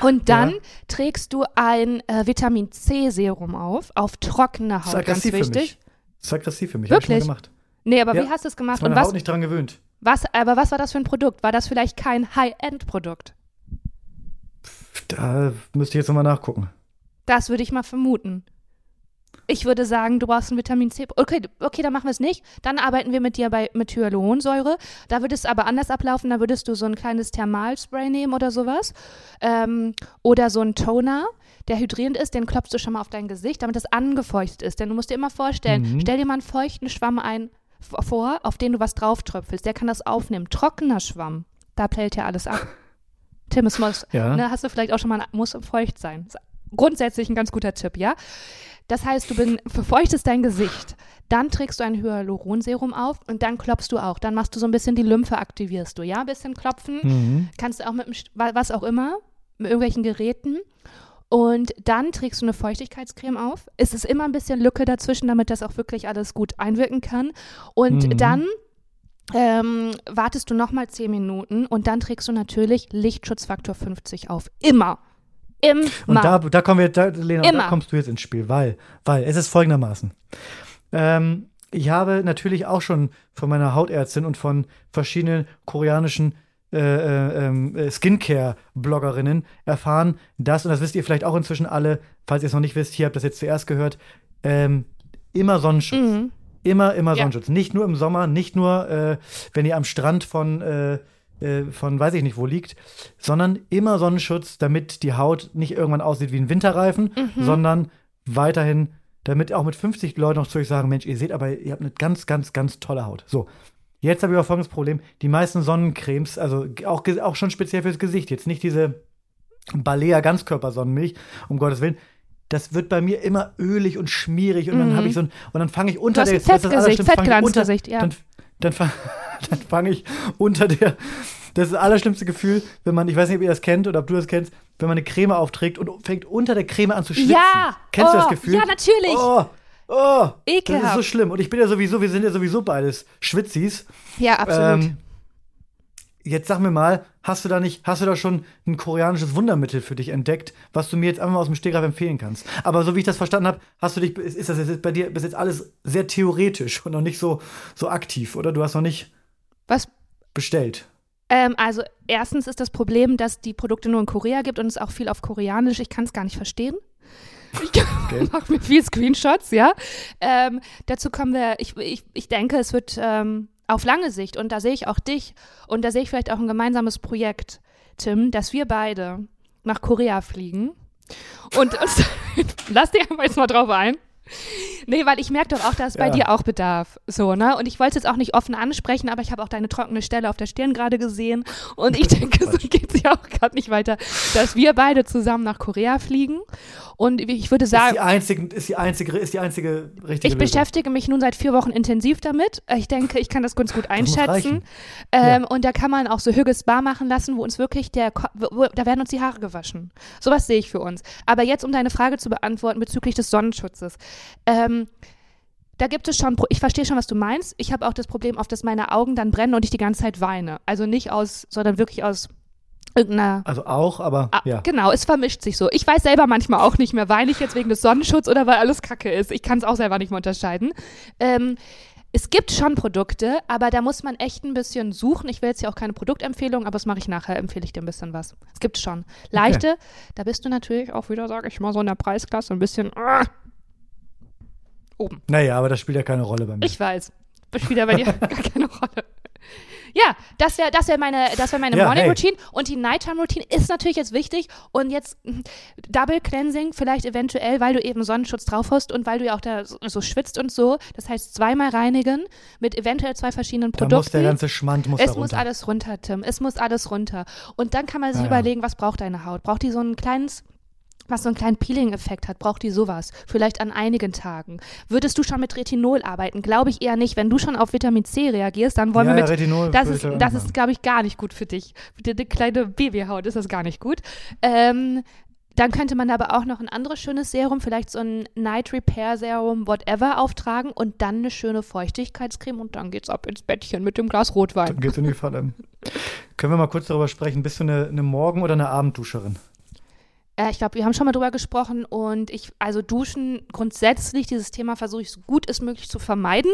Und dann Ja. trägst du ein äh, Vitamin C Serum auf, auf trockene Das ist Haut, ganz aggressiv für wichtig. mich. Das ist aggressiv für mich. Hab ich schon mal Wirklich? gemacht. Nee, aber Ja. wie hast du es gemacht? Und meine Haut nicht dran gewöhnt. was, aber was war das für ein Produkt? War das vielleicht kein High-End-Produkt? Da müsste ich jetzt nochmal nachgucken. Das würde ich mal vermuten. Ich würde sagen, du brauchst ein Vitamin C. Okay, okay, dann machen wir es nicht. Dann arbeiten wir mit dir bei mit Hyaluronsäure. Da würde es aber anders ablaufen. Da würdest du so ein kleines Thermalspray nehmen oder sowas. Ähm, oder so ein Toner, der hydrierend ist. Den klopfst du schon mal auf dein Gesicht, damit es angefeuchtet ist. Denn du musst dir immer vorstellen, Mhm. stell dir mal einen feuchten Schwamm ein vor, auf den du was drauf tröpfelst. Der kann das aufnehmen. Trockener Schwamm, da pellt ja alles ab. Tim, es muss, Ja. ne, hast du vielleicht auch schon mal, muss feucht sein. Grundsätzlich ein ganz guter Tipp, ja? Das heißt, du bin, befeuchtest dein Gesicht, dann trägst du ein Hyaluronserum auf und dann klopfst du auch. Dann machst du so ein bisschen die Lymphe, aktivierst du, ja? Ein bisschen klopfen. Mhm. Kannst du auch mit dem, was auch immer, mit irgendwelchen Geräten. Und dann trägst du eine Feuchtigkeitscreme auf. Es ist immer ein bisschen Lücke dazwischen, damit das auch wirklich alles gut einwirken kann. Und Mhm. dann ähm, wartest du nochmal 10 Minuten und dann trägst du natürlich Lichtschutzfaktor 50 auf. Immer. Immer. Und da, da kommen wir, da, Lena, da kommst du jetzt ins Spiel, weil, weil es ist folgendermaßen. Ähm, ich habe natürlich auch schon von meiner Hautärztin und von verschiedenen koreanischen äh, äh, ähm, äh, Skincare-Bloggerinnen erfahren, dass, und das wisst ihr vielleicht auch inzwischen alle, falls ihr es noch nicht wisst, hier habt ihr das jetzt zuerst gehört, ähm, immer Sonnenschutz. Mhm. Immer, immer Ja. Sonnenschutz. Nicht nur im Sommer, nicht nur, äh, wenn ihr am Strand von, äh, von weiß ich nicht wo liegt, sondern immer Sonnenschutz, damit die Haut nicht irgendwann aussieht wie ein Winterreifen, Mhm. sondern weiterhin, damit auch mit 50 Leuten noch zu euch sagen, Mensch, ihr seht aber, ihr habt eine ganz, ganz, ganz tolle Haut. So. Jetzt habe ich aber folgendes Problem. Die meisten Sonnencremes, also auch, auch schon speziell fürs Gesicht, jetzt nicht diese Balea Ganzkörpersonnenmilch, um Gottes Willen, das wird bei mir immer ölig und schmierig und dann Mhm. habe ich so ein und dann fange ich Du unter hast der ein das ist das Fettgesicht, Fettglanzgesicht, ja. Dann, dann, dann fange ich unter der das ist das allerschlimmste Gefühl, wenn man, ich weiß nicht, ob ihr das kennt oder ob du das kennst, wenn man eine Creme aufträgt und fängt unter der Creme an zu schwitzen. Ja! Kennst du Oh, das Gefühl? ja, natürlich. Oh, oh, das ist Ekelhaft. so schlimm. Und ich bin ja sowieso, wir sind ja sowieso beides Schwitzis. Ja, absolut. Ähm, jetzt sag mir mal, hast du da nicht, hast du da schon ein koreanisches Wundermittel für dich entdeckt, was du mir jetzt einfach mal aus dem Stegreif empfehlen kannst? Aber so wie ich das verstanden habe, hast du dich, ist ist das jetzt bei dir bis jetzt alles sehr theoretisch und noch nicht so, so aktiv, oder? Du hast noch nicht Was bestellt. Ähm, also erstens ist das Problem, dass die Produkte nur in Korea gibt und es auch viel auf Koreanisch. Ich kann es gar nicht verstehen. Ich Okay. mache mir viel Screenshots, ja. Ähm, dazu kommen wir, ich, ich, ich denke, es wird ähm, auf lange Sicht, und da sehe ich auch dich, und da sehe ich vielleicht auch ein gemeinsames Projekt, Tim, dass wir beide nach Korea fliegen und lass dir einfach jetzt mal drauf ein. Nee, weil ich merke doch auch, dass es bei Ja. dir auch Bedarf. So, ne? Und ich wollte es jetzt auch nicht offen ansprechen, aber ich habe auch deine trockene Stelle auf der Stirn gerade gesehen. Und ich denke, so geht es ja auch gerade nicht weiter, dass wir beide zusammen nach Korea fliegen. Und ich würde Ist sagen, die einzige, ist die einzige, ist die einzige richtige ich Lösung. beschäftige mich nun seit vier Wochen intensiv damit. Ich denke, ich kann das ganz gut einschätzen. Ähm, Und da kann man auch so Hügge Spa machen lassen, wo uns wirklich der, wo, da werden uns die Haare gewaschen. Sowas sehe ich für uns. Aber jetzt, um deine Frage zu beantworten bezüglich des Sonnenschutzes. Ähm, da gibt es schon, ich verstehe schon, was du meinst. Ich habe auch das Problem oft, dass meine Augen dann brennen und ich die ganze Zeit weine. Also nicht aus, sondern wirklich aus irgendeiner Also auch, aber Ah, ja. Genau, es vermischt sich so. Ich weiß selber manchmal auch nicht mehr, weine ich jetzt wegen des Sonnenschutzes oder weil alles Kacke ist. Ich kann es auch selber nicht mehr unterscheiden. Ähm, es gibt schon Produkte, aber da muss man echt ein bisschen suchen. Ich will jetzt ja auch keine Produktempfehlung, aber das mache ich nachher, empfehle ich dir ein bisschen was. Es gibt schon. Leichte, da bist du natürlich auch wieder, sage ich mal, so in der Preisklasse ein bisschen ah, oben. Naja, aber das spielt ja keine Rolle bei mir. Ich weiß. Spielt ja bei dir gar keine Rolle. Ja, das wäre das wär meine, das wär meine Ja, Morning hey. Routine. Und die Nighttime Routine ist natürlich jetzt wichtig. Und jetzt mm, Double Cleansing, vielleicht eventuell, weil du eben Sonnenschutz drauf hast und weil du ja auch da so, so schwitzt und so. Das heißt, zweimal reinigen mit eventuell zwei verschiedenen Da Produkten. muss der ganze Schmand muss Es da muss runter. alles runter, Tim. Es muss alles runter. Und dann kann man sich Ja, ja. überlegen, was braucht deine Haut? Braucht die so ein kleines, was so einen kleinen Peeling-Effekt hat? Braucht die sowas? Vielleicht an einigen Tagen. Würdest du schon mit Retinol arbeiten? Glaube ich eher nicht. Wenn du schon auf Vitamin C reagierst, dann wollen ja, wir ja, mit. Retinol Das ist, das machen. ist, glaube ich, gar nicht gut für dich. Für deine kleine Babyhaut ist das gar nicht gut. Ähm, dann könnte man aber auch noch ein anderes schönes Serum, vielleicht so ein Night Repair Serum, whatever, auftragen und dann eine schöne Feuchtigkeitscreme und dann geht's ab ins Bettchen mit dem Glas Rotwein. Dann geht's in die Falle. Können wir mal kurz darüber sprechen? Bist du eine, eine Morgen- oder eine Abendduscherin? Äh, ich glaube, wir haben schon mal drüber gesprochen und ich, also Duschen grundsätzlich, dieses Thema versuche ich so gut es möglich zu vermeiden.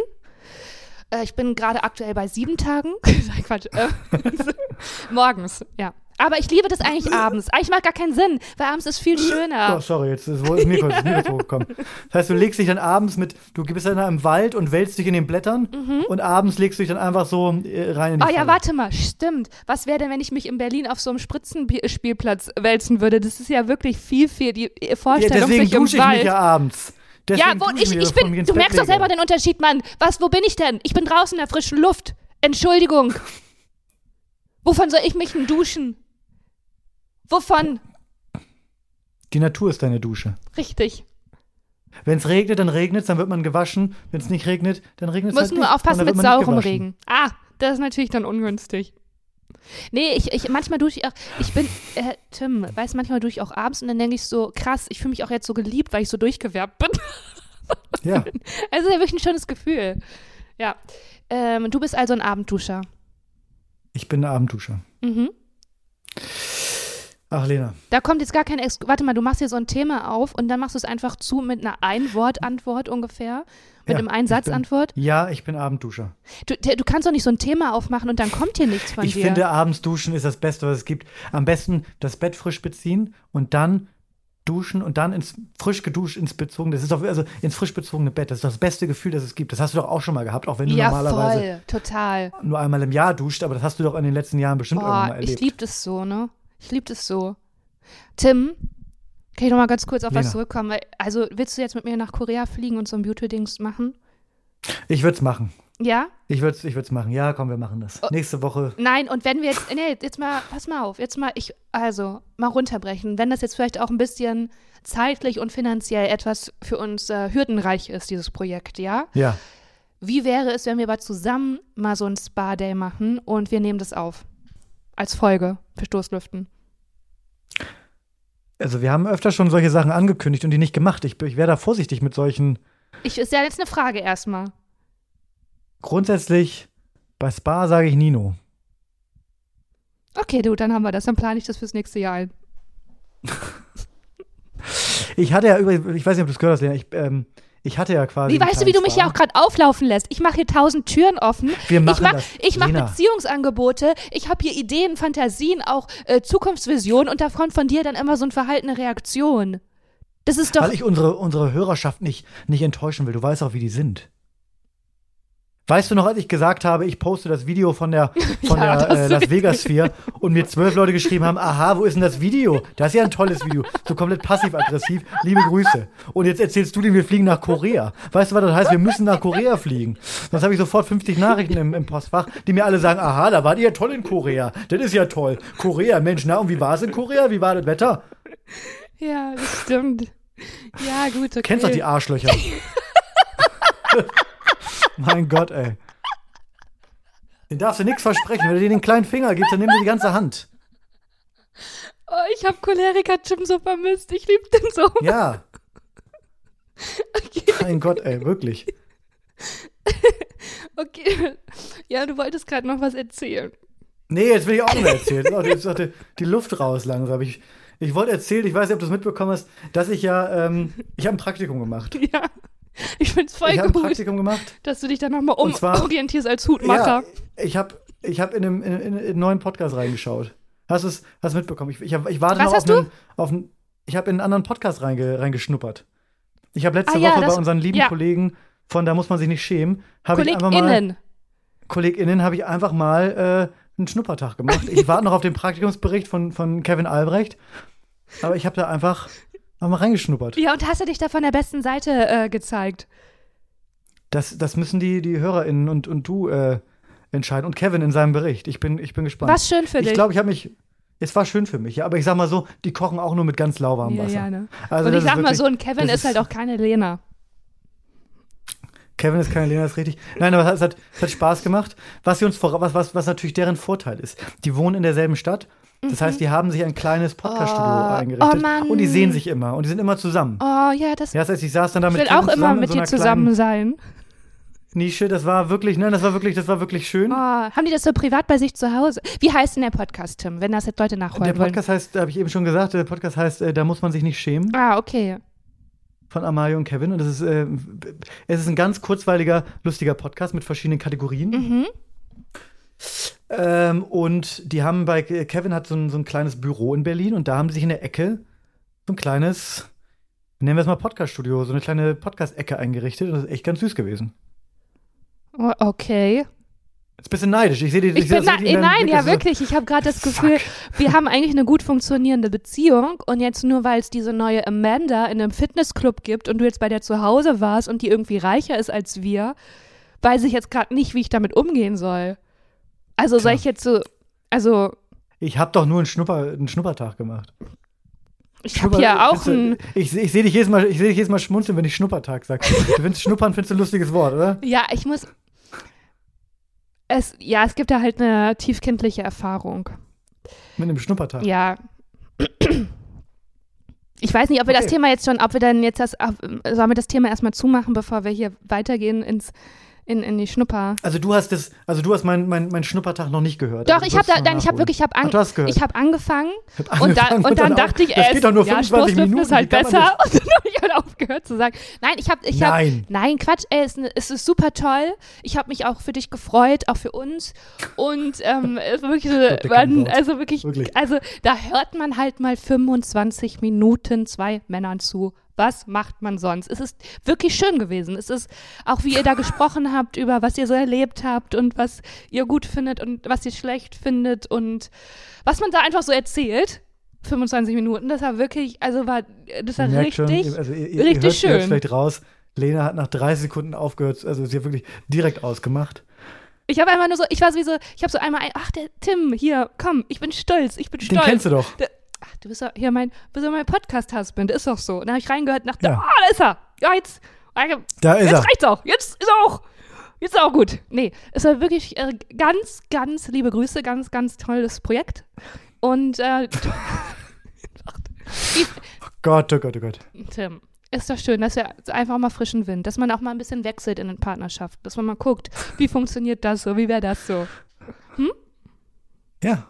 Äh, ich bin gerade aktuell bei sieben Tagen. Nein, Quatsch. Äh, morgens, ja. Aber ich liebe das eigentlich abends. Eigentlich macht gar keinen Sinn, weil abends ist viel Oh, schöner. sorry, jetzt ist, wo ist Mikro, ist Mikro hochgekommen. Das heißt, du legst dich dann abends mit, du bist dann im Wald und wälzt dich in den Blättern und abends legst du dich dann einfach so äh, rein in die Mhm. Oh ja, Falle. warte mal, stimmt. Was wäre denn, wenn ich mich in Berlin auf so einem Spritzenspielplatz wälzen würde? Das ist ja wirklich viel, viel die Ja, Vorstellung, deswegen sich im dusche ich Wald. mich ja abends. Deswegen Ja, wo, ich, ich bin, du Bett merkst doch selber den Unterschied, Mann. Was, wo bin ich denn? Ich bin draußen in der frischen Luft. Entschuldigung. Wovon soll ich mich denn duschen? Wovon? Die Natur ist deine Dusche. Richtig. Wenn es regnet, dann regnet es, dann wird man gewaschen. Wenn es nicht regnet, dann regnet es Muss halt nur nicht. aufpassen Und dann mit saurem. Regen. Ah, das ist natürlich dann ungünstig. Nee, ich, ich manchmal dusche ich auch, ich bin, äh, Tim, weißt manchmal ich auch abends und dann denke ich so, krass, ich fühle mich auch jetzt so geliebt, weil ich so durchgewärmt bin. Ja, Also ja wirklich ein schönes Gefühl. Ja. Ähm, du bist also ein Abendduscher. ich bin ein Abendduscher. Mhm. Ach, Lena. Da kommt jetzt gar kein Ex Warte mal, du machst hier so ein Thema auf und dann machst du es einfach zu mit einer Ein-Wort-Antwort ungefähr. Mit Ja, einem ich Einsatz-Antwort. Ja, ich bin Abendduscher. Du, du kannst doch nicht so ein Thema aufmachen und dann kommt hier nichts von Ich dir. finde, abends duschen ist das Beste, was es gibt. Am besten das Bett frisch beziehen und dann duschen und dann ins frisch geduscht ins bezogene, das ist doch also ins frisch bezogene Bett. Das ist das beste Gefühl, das es gibt. Das hast du doch auch schon mal gehabt, auch wenn du ja, normalerweise voll, total. nur einmal im Jahr duscht, aber das hast du doch in den letzten Jahren bestimmt irgendwann mal Boah, ich erlebt. lieb das so, ne? Ich lieb das so. Tim, kann ich noch mal ganz kurz auf was Lena. zurückkommen? Weil, also, willst du jetzt mit mir nach Korea fliegen und so ein Beauty-Dings machen? Ich würde es machen. Ja? Ich würde es ich würd's machen. Ja, komm, wir machen das. Oh. Nächste Woche. Nein, und wenn wir jetzt, nee, jetzt mal, pass mal auf, jetzt mal, ich, also, mal runterbrechen. Wenn das jetzt vielleicht auch ein bisschen zeitlich und finanziell etwas für uns äh, hürdenreich ist, dieses Projekt, ja? Ja. Wie wäre es, wenn wir aber zusammen mal so ein Spa-Day machen und wir nehmen das auf? Als Folge für Stoßlüften. Also wir haben öfter schon solche Sachen angekündigt und die nicht gemacht. Ich, ich wäre da vorsichtig mit solchen. Ich, ist ja jetzt eine Frage erstmal. Grundsätzlich, bei Spa sage ich Nino. Okay, du, dann haben wir das. Dann plane ich das fürs nächste Jahr ein. Ich hatte ja übrigens, ich weiß nicht, ob du es gehört hast, Lena, ich, ähm, ich hatte ja quasi. Wie weißt du, wie du mich ja Spa. auch gerade auflaufen lässt? Ich mache hier tausend Türen offen. Wir machen ich mach, das. ich mach Lena. Beziehungsangebote. Ich habe hier Ideen, Fantasien, auch äh, Zukunftsvisionen und davon von dir dann immer so eine verhaltene Reaktion. Das ist doch. Weil ich unsere, unsere Hörerschaft nicht, nicht enttäuschen will. Du weißt auch, wie die sind. Weißt du noch, als ich gesagt habe, ich poste das Video von der, von Ja, der äh, Las Vegas 4 und mir zwölf Leute geschrieben haben, aha, wo ist denn das Video? Das ist ja ein tolles Video. So komplett passiv-aggressiv. Liebe Grüße. Und jetzt erzählst du denen, wir fliegen nach Korea. Weißt du, was das heißt? Wir müssen nach Korea fliegen. Sonst habe ich sofort 50 Nachrichten im, im Postfach, die mir alle sagen, aha, da wart ihr ja toll in Korea. Das ist ja toll. Korea, Mensch, na, und wie war es in Korea? Wie war das Wetter? ja, das stimmt. Ja, gut, okay. Kennst doch die Arschlöcher. mein Gott, ey. Den darfst du nichts versprechen. Wenn du dir den kleinen Finger gibst, dann nimm dir die ganze Hand. Oh, ich habe Choleriker Jim so vermisst. Ich liebe den so. Ja, Okay. mein Gott, ey, wirklich. okay. Ja, du wolltest gerade noch was erzählen. Nee, jetzt will ich auch mehr erzählen. Die- Jetzt die, die Luft raus langsam. Ich, ich wollte erzählen, ich weiß nicht, ob du es mitbekommen hast, dass ich ja, ähm, ich habe ein Praktikum gemacht. Ja. Ich find's voll Ich habe ein gut, Praktikum gemacht. dass du dich da nochmal umorientierst als Hutmacher. Ja, ich habe ich hab in, einem, in, in, in einen neuen Podcast reingeschaut. Hast du es hast mitbekommen? Ich, ich, hab, ich warte Was noch hast auf einen, auf einen. Ich habe in einen anderen Podcast reinge, reingeschnuppert. Ich habe letzte Ah ja, Woche das- bei unseren lieben ja. Kollegen von Da muss man sich nicht schämen, habe ich einfach mal. KollegInnen. KollegInnen habe ich einfach mal äh, einen Schnuppertag gemacht. Ich warte noch auf den Praktikumsbericht von, von Kevin Albrecht. Aber ich habe da einfach mal reingeschnuppert. Ja, und hast du dich da von der besten Seite äh, gezeigt? Das, das müssen die, die HörerInnen und, und du äh, entscheiden. Und Kevin in seinem Bericht. Ich bin, ich bin gespannt. Was schön für ich dich. glaube, ich habe mich. Es war schön für mich, ja, aber ich sag mal so, die kochen auch nur mit ganz lauwarmem ja, Wasser. ja, ne? Also und ich ist sag mal wirklich- so, ein Kevin das ist halt auch keine Lena. Kevin ist keine Lena, ist richtig. Nein, aber es hat, es hat Spaß gemacht. Was sie uns vor, was, was, was natürlich deren Vorteil ist. Die wohnen in derselben Stadt. Das heißt, die haben sich ein kleines Podcaststudio Oh, eingerichtet. oh und die sehen sich immer. Und die sind immer zusammen. Oh ja, das Ja, das heißt, ich saß dann da ich mit will auch immer mit so dir zusammen sein. Nische. Das war wirklich, nein, das war wirklich, das war wirklich schön. Oh, haben die das so privat bei sich zu Hause? Wie heißt denn der Podcast, Tim, wenn das jetzt Leute nachholen der wollen? Podcast heißt, habe ich eben schon gesagt, der Podcast heißt, äh, da muss man sich nicht schämen, Ah, okay. von Amalie und Kevin. Und das ist, äh, es ist ein ganz kurzweiliger, lustiger Podcast mit verschiedenen Kategorien. Mhm. Ähm, und die haben bei Kevin hat so ein, so ein kleines Büro in Berlin und da haben sie sich in der Ecke so ein kleines, nennen wir es mal Podcast-Studio, so eine kleine Podcast-Ecke eingerichtet. Und das ist echt ganz süß gewesen. Oh, okay. Ist ein bisschen neidisch. Ich sehe die. Ich seh bin na, nein, Blick, ja wirklich. Ich habe gerade das Gefühl, wir haben eigentlich eine gut funktionierende Beziehung und jetzt nur, weil es diese neue Amanda in einem Fitnessclub gibt und du jetzt bei der zu Hause warst und die irgendwie reicher ist als wir, weiß ich jetzt gerade nicht, wie ich damit umgehen soll. Also soll Tja. ich jetzt so, also Ich habe doch nur einen, Schnupper, einen Schnuppertag gemacht. ich habe ja auch findest du- ein, Ich, ich sehe dich jedes Mal, ich sehe dich jedes Mal schmunzeln, wenn ich Schnuppertag sage. Du findest Schnuppern findest du ein lustiges Wort, oder? ja, ich muss, es, ja, es gibt da halt eine tiefkindliche Erfahrung. Mit einem Schnuppertag. Ja. Ich weiß nicht, ob wir das Okay. Thema jetzt schon, ob wir dann jetzt das, sollen wir das Thema erstmal zumachen, bevor wir hier weitergehen ins, in, in die Schnupper. Also du hast das, also du hast meinen mein, mein Schnuppertag noch nicht gehört. Doch, also ich habe da, ich habe wirklich, ich habe an, gehört. ich habe angefangen hab und dann, angefangen und dann auch- dachte ich, es geht doch nur ja, 25 Stoßlüften Minuten. ist halt besser. Und dann habe ich halt aufgehört zu sagen. Nein, ich habe, ich habe, Nein. nein, Quatsch, ey, es, ist- es ist super toll. Ich habe mich auch für dich gefreut, auch für uns. Und ähm, wirklich so, man, also wirklich, Wirklich. also da hört man halt mal 25 Minuten zwei Männern zu. Was macht man sonst? Es ist wirklich schön gewesen. Es ist auch, wie ihr da gesprochen habt über was ihr so erlebt habt und was ihr gut findet und was ihr schlecht findet und was man da einfach so erzählt. 25 Minuten, das war wirklich, also war, das war Ihr richtig, schon, also ihr, ihr, richtig ihr hört, Ihr schön. vielleicht raus. Lena hat nach 30 Sekunden aufgehört, also sie hat wirklich direkt ausgemacht. Ich habe einmal nur so, ich war so ich habe so einmal, ein, ach, der Tim, hier, komm, ich bin stolz, ich bin Den stolz. kennst du doch. Ach, du bist doch hier mein, bist doch mein Podcast-Husband, ist doch so. Und dann habe ich reingehört und dachte, Ja. ah, da ist er. Ja, jetzt, Da ist jetzt er. reicht's auch. Jetzt ist er auch. Jetzt ist er auch gut. Nee, es war wirklich äh, ganz, ganz liebe Grüße, ganz, ganz tolles Projekt. Und äh, Gott, oh Gott, oh Gott. Tim, ist doch schön, dass wir einfach mal frischen Wind, dass man auch mal ein bisschen wechselt in den Partnerschaften, dass man mal guckt, wie funktioniert das so, wie wäre das so. Ja.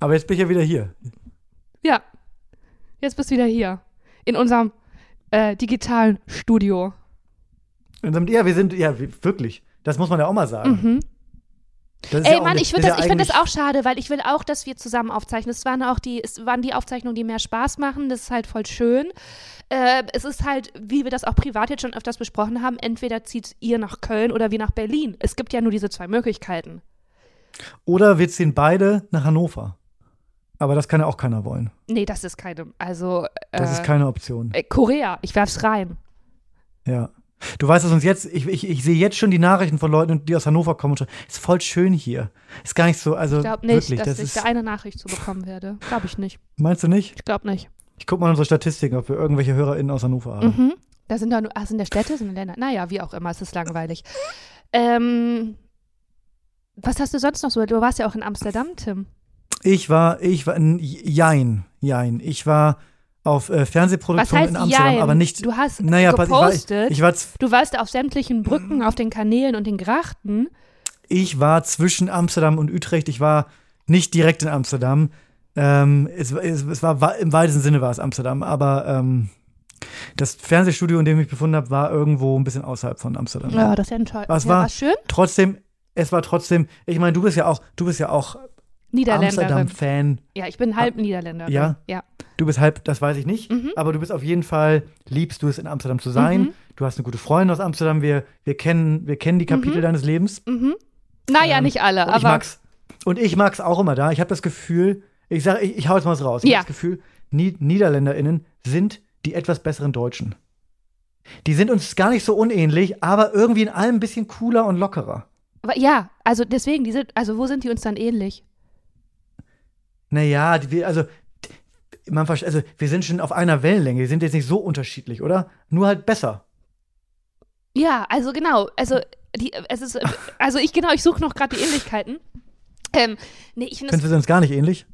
Aber jetzt bin ich ja wieder hier. Ja, jetzt bist du wieder hier in unserem äh, digitalen Studio. Ja, wir sind, ja, wir- wirklich. Das muss man ja auch mal sagen. Mhm. Ey, ja Mann, ich finde das, ich find das auch schade, weil ich will auch, dass wir zusammen aufzeichnen. Es waren auch die, es waren die Aufzeichnungen, die mehr Spaß machen. Das ist halt voll schön. Äh, es ist halt, wie wir das auch privat jetzt schon öfters besprochen haben, entweder zieht ihr nach Köln oder wir nach Berlin. Es gibt ja nur diese zwei Möglichkeiten. Oder wir ziehen beide nach Hannover. Aber das kann ja auch keiner wollen. Nee, das ist keine, also Das äh, ist keine Option. äh, Korea, ich werf's rein. Ja. Du weißt, dass uns jetzt, ich, ich, ich sehe jetzt schon die Nachrichten von Leuten, die aus Hannover kommen und schon, ist voll schön hier. Ist gar nicht so, also Ich glaube nicht, wirklich, dass das ich da eine Nachricht zu bekommen werde. Glaube ich nicht. meinst du nicht? Ich glaube nicht. Ich guck mal in unsere Statistiken, ob wir irgendwelche HörerInnen aus Hannover haben. Mhm. Da sind da nur, ach, sind der Städte, sind Länder. Naja, wie auch immer, es ist langweilig. Ähm, was hast du sonst noch so? Du warst ja auch in Amsterdam, Tim. Ich war, ich war, jein, jein. Ich war auf äh, Was Fernsehproduktion heißt in Amsterdam, Jein? aber nicht, Du hast naja, pass- ich war, gepostet, ich, war, du warst auf sämtlichen Brücken, auf den Kanälen und den Grachten. ich war zwischen Amsterdam und Utrecht. Ich war nicht direkt in Amsterdam. Ähm, es, es, es war wa- im weitesten Sinne war es Amsterdam, aber ähm, das Fernsehstudio, in dem ich mich befunden habe, war irgendwo ein bisschen außerhalb von Amsterdam. Ja, das ist ja toll. Was ja, war- war schön? Trotzdem, es war trotzdem, ich meine, du bist ja auch, du bist ja auch Niederländerin. Amsterdam-Fan. Ja, ich bin halb Niederländerin. Ja? Ja. Du bist halb, das weiß ich nicht, Mhm. aber du bist auf jeden Fall, liebst du es, in Amsterdam zu sein. Mhm. Du hast eine gute Freundin aus Amsterdam. Wir, wir, kennen, wir kennen die Kapitel deines Lebens. Mhm. Naja, Ähm, nicht alle, Und ich aber. mag's, Und ich mag es auch immer da. Ich habe das Gefühl, ich sage, ich, ich hau jetzt mal was raus. Ich Ja. habe das Gefühl, Ni NiederländerInnen sind die etwas besseren Deutschen. Die sind uns gar nicht so unähnlich, aber irgendwie in allem ein bisschen cooler und lockerer. Aber ja, also deswegen, die sind, also wo sind die uns dann ähnlich? Naja, wir- also, man, also wir sind schon auf einer Wellenlänge. Wir sind jetzt nicht so unterschiedlich, oder? Nur halt besser. Ja, also genau, also die, es ist, also ich genau, ich suche noch gerade die Ähnlichkeiten. Ähm, nee, ich finde es, du uns gar nicht ähnlich?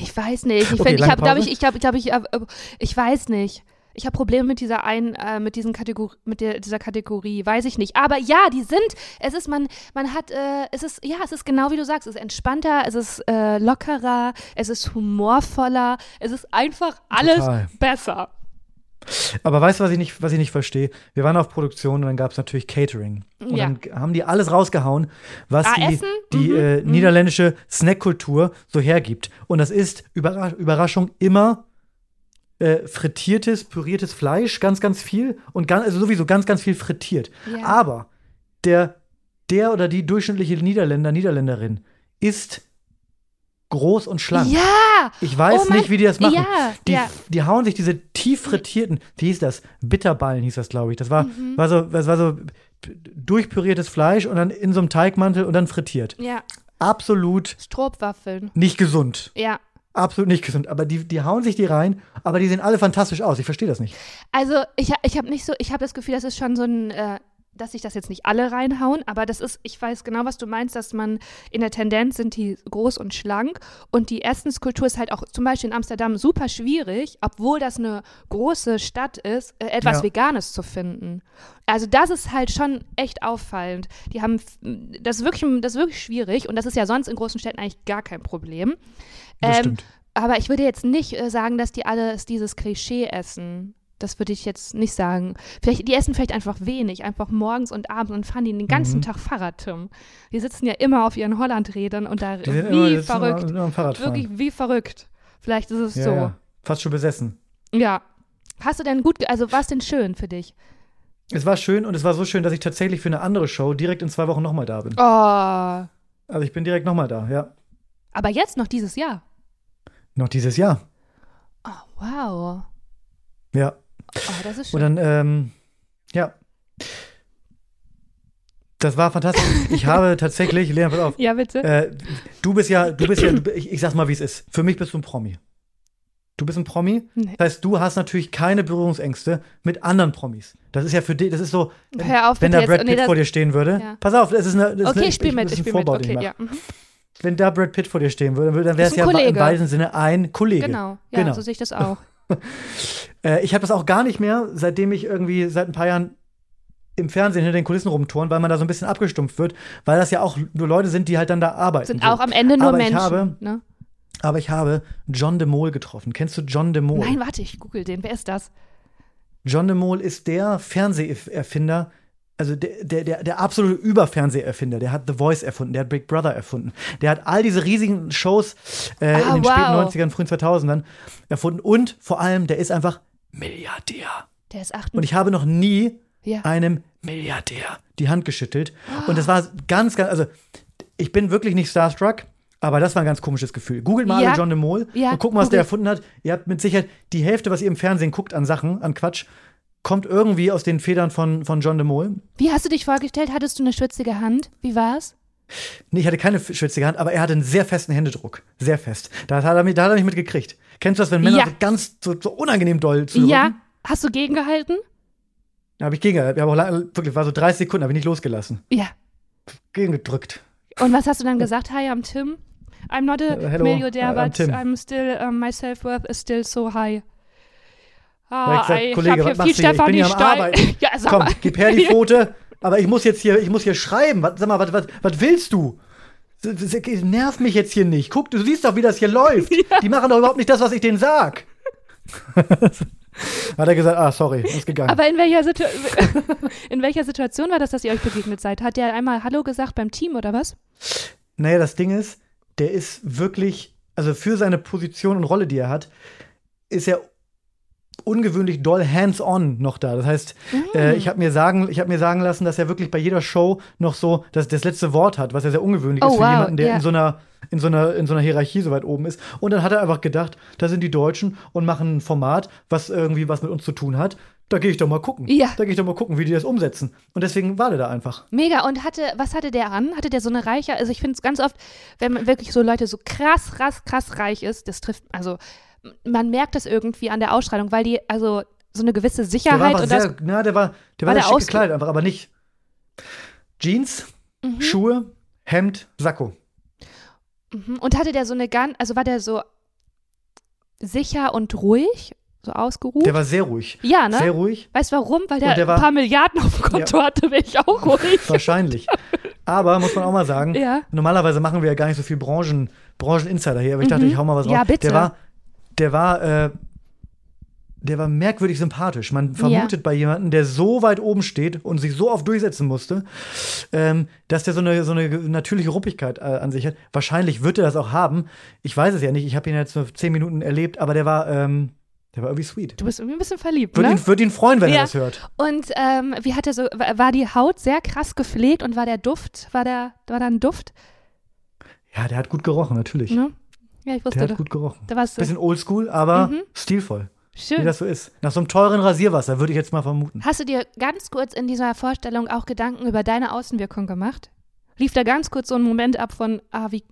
ich weiß nicht. Ich Okay, ich habe, glaube ich, ich glaube, ich glaube, ich, äh, ich weiß nicht. Ich habe Probleme mit dieser einen, äh, mit diesen Kategor mit der, dieser Kategorie, weiß ich nicht. Aber ja, die sind, es ist, man, man hat, äh, es ist, ja, es ist genau wie du sagst, es ist entspannter, es ist äh, lockerer, es ist humorvoller, es ist einfach alles Total. besser. Aber weißt du, was ich nicht, was ich nicht verstehe? Wir waren auf Produktion und dann gab es natürlich Catering. Und Ja. dann haben die alles rausgehauen, was Ah, die, die Mhm, äh, mhm. niederländische Snackkultur so hergibt. Und das ist Überra Überraschung immer äh, frittiertes, püriertes Fleisch, ganz, ganz viel. Und ganz, also sowieso ganz, ganz viel frittiert. Ja. Aber der, der oder die durchschnittliche Niederländer, Niederländerin ist groß und schlank. Ja! Ich weiß Oh mein- nicht, wie die das machen. Ja, die, ja. die hauen sich diese tief frittierten, wie hieß das? Bitterballen hieß das, glaube ich. Das war, war so, das war so durchpüriertes Fleisch und dann in so einem Teigmantel und dann frittiert. Ja, Absolut Strohwaffeln. nicht gesund. Ja. Absolut nicht gesund. Aber die, die hauen sich die rein, aber die sehen alle fantastisch aus. Ich verstehe das nicht. Also ich, ich habe nicht so, ich habe das Gefühl, das ist schon so ein, äh, dass sich das jetzt nicht alle reinhauen, aber das ist, ich weiß genau, was du meinst, dass man in der Tendenz sind die groß und schlank und die Essenskultur ist halt auch zum Beispiel in Amsterdam super schwierig, obwohl das eine große Stadt ist, äh, etwas Ja. Veganes zu finden. Also das ist halt schon echt auffallend. Die haben, das ist wirklich, das ist wirklich schwierig und das ist ja sonst in großen Städten eigentlich gar kein Problem. Ähm, aber ich würde jetzt nicht äh, sagen, dass die alle dieses Klischee essen. Das würde ich jetzt nicht sagen. Vielleicht, die essen vielleicht einfach wenig, einfach morgens und abends und fahren die den ganzen Mhm. Tag Fahrrad, Tim. Die sitzen ja immer auf ihren Hollandrädern und da wie immer, verrückt. Immer, immer. Wirklich wie verrückt. Vielleicht ist es ja, so. ja. Fast schon besessen. Ja. Hast du denn gut, also war es denn schön für dich? Es war schön und es war so schön, dass ich tatsächlich für eine andere Show direkt in zwei Wochen nochmal da bin. Oh. Also ich bin direkt nochmal da, ja. Aber jetzt noch dieses Jahr. Noch dieses Jahr. Oh, wow. Ja. Oh, das ist Und schön. dann, ähm, ja. Das war fantastisch. Ich habe tatsächlich, Lea, pass auf. Ja, bitte. Äh, du bist ja, du bist ja, du, ich, ich sag's mal, wie es ist. Für mich bist du ein Promi. Du bist ein Promi. Nee. Das heißt, du hast natürlich keine Berührungsängste mit anderen Promis. Das ist ja für dich, das ist so, wenn, Hör auf, wenn da. Brad Nee, Pitt das- vor dir stehen würde. Ja. Pass auf, das ist eine, das ist Okay, eine, ich spiele mit, ich mit. Vorbau, den Okay, ich ja. Mhm. Wenn da Brad Pitt vor dir stehen würde, dann wäre es ja ein im Kollege. weitesten Sinne ein Kollege. Genau. Ja, Genau. so sehe ich das auch. Äh, ich habe das auch gar nicht mehr, seitdem ich irgendwie seit ein paar Jahren im Fernsehen hinter den Kulissen rumtouren, weil man da so ein bisschen abgestumpft wird, weil das ja auch nur Leute sind, die halt dann da arbeiten. Sind so. auch am Ende nur Aber ich Menschen. habe- ne? Aber ich habe John de Mol getroffen. Kennst du John de Mol? Nein, warte, ich google den. Wer ist das? John de Mol ist der Fernseherfinder, also der, der, der, der absolute Überfernseherfinder. Der hat The Voice erfunden, der hat Big Brother erfunden. Der hat all diese riesigen Shows äh, Ah, in den wow. späten 90ern, frühen 2000ern erfunden. Und vor allem, der ist einfach Milliardär. Der ist 8. Und ich habe noch nie ja. einem Milliardär die Hand geschüttelt. Und das war ganz, ganz, also ich bin wirklich nicht starstruck, aber das war ein ganz komisches Gefühl. Googelt mal Ja. John de Mol Ja, und guckt mal, was der google. erfunden hat. Ihr habt mit Sicherheit die Hälfte, was ihr im Fernsehen guckt an Sachen, an Quatsch, kommt irgendwie aus den Federn von, von John de Mol. Wie hast du dich vorgestellt? Hattest du eine schwitzige Hand? Wie war's? Nee, ich hatte keine schwitzige Hand, aber er hatte einen sehr festen Händedruck. Sehr fest. Da hat er mich, da hat er mich mitgekriegt. Kennst du das, wenn Männer Ja. so ganz so, so unangenehm doll zu Ja. Hast du gegengehalten? Da habe ich gegen, wir haben auch lange, wirklich, war so 30 Sekunden, habe ich nicht losgelassen. Ja. Gegengedrückt. Und was hast du dann gesagt? Hi, I'm Tim. I'm not a hello, millionaire, I'm but Tim. I'm still, um, my self-worth is still so high. Ich Ah, gesagt, ich Kollege, hab was machst du hier? Ich bin hier am Stein. Arbeiten. Ja, Komm, mal. gib her die Pfote. Aber ich muss jetzt hier, ich muss hier schreiben. Was, sag mal, was, was, was willst du? Nervt mich jetzt hier nicht. Guck, du siehst doch, wie das hier läuft. Die machen doch überhaupt nicht das, was ich denen sag. Hat er gesagt, ah, sorry, ist gegangen. Aber in welcher, Situ in welcher Situation war das, dass ihr euch begegnet seid? Hat der einmal Hallo gesagt beim Team oder was? Naja, das Ding ist, der ist wirklich, also für seine Position und Rolle, die er hat, ist er ungewöhnlich doll hands-on noch da. Das heißt, äh, Mm. ich habe mir sagen, ich habe mir sagen lassen, dass er wirklich bei jeder Show noch so das, das letzte Wort hat, was ja sehr ungewöhnlich Oh, ist für wow, jemanden, der ja. in so einer in so einer in so einer Hierarchie so weit oben ist. Und dann hat er einfach gedacht, da sind die Deutschen und machen ein Format, was irgendwie was mit uns zu tun hat. Da gehe ich doch mal gucken. Ja. Da gehe ich doch mal gucken, wie die das umsetzen. Und deswegen war der da einfach. Mega. Und hatte, was hatte der an? Hatte der so eine reiche, also ich finde es ganz oft, wenn man wirklich so Leute so krass, krass, krass reich ist, das trifft, also man merkt das irgendwie an der Ausstrahlung, weil die, also so eine gewisse Der war Sicherheit und das, sehr, na, der war, der war, War der sehr schick gekleidet, einfach, aber nicht Jeans, Mhm. Schuhe, Hemd, Sakko. Mhm. Und hatte der so eine ganz, also war der so sicher und ruhig, so ausgeruht? Der war sehr ruhig. ja, ne? Sehr ruhig, weißt du warum? Weil der, der war- ein paar Milliarden auf dem Konto hatte, wäre ich auch ruhig. wahrscheinlich. Aber muss man auch mal sagen, Ja. normalerweise machen wir ja gar nicht so viel Branchen, Brancheninsider hier, aber ich dachte, Mhm. ich hau mal was Ja, raus. bitte. Der war, der war, äh, der war merkwürdig sympathisch. Man vermutet bei jemandem, der so weit oben steht und sich so oft durchsetzen musste, ähm, dass der so eine, so eine natürliche Ruppigkeit äh, an sich hat. Wahrscheinlich wird er das auch haben. Ich weiß es ja nicht. Ich habe ihn jetzt nur zehn Minuten erlebt, aber der war, ähm, der war irgendwie sweet. Du bist irgendwie ein bisschen verliebt, Würde ne? ihn, würd ihn freuen, wenn Ja. er das hört. Und ähm, wie hat er so, wa- war die Haut sehr krass gepflegt und war der Duft, war der, war da ein Duft? Ja, der hat gut gerochen, natürlich. Ne? Ja, ich Der wusste hat doch. gut gerochen. Da war's Bisschen oldschool, aber Mhm. stilvoll. Wie schön. das so ist. Nach so einem teuren Rasierwasser, würde ich jetzt mal vermuten. Hast du dir ganz kurz in dieser Vorstellung auch Gedanken über deine Außenwirkung gemacht? Lief da ganz kurz so ein Moment ab von, ah, wie,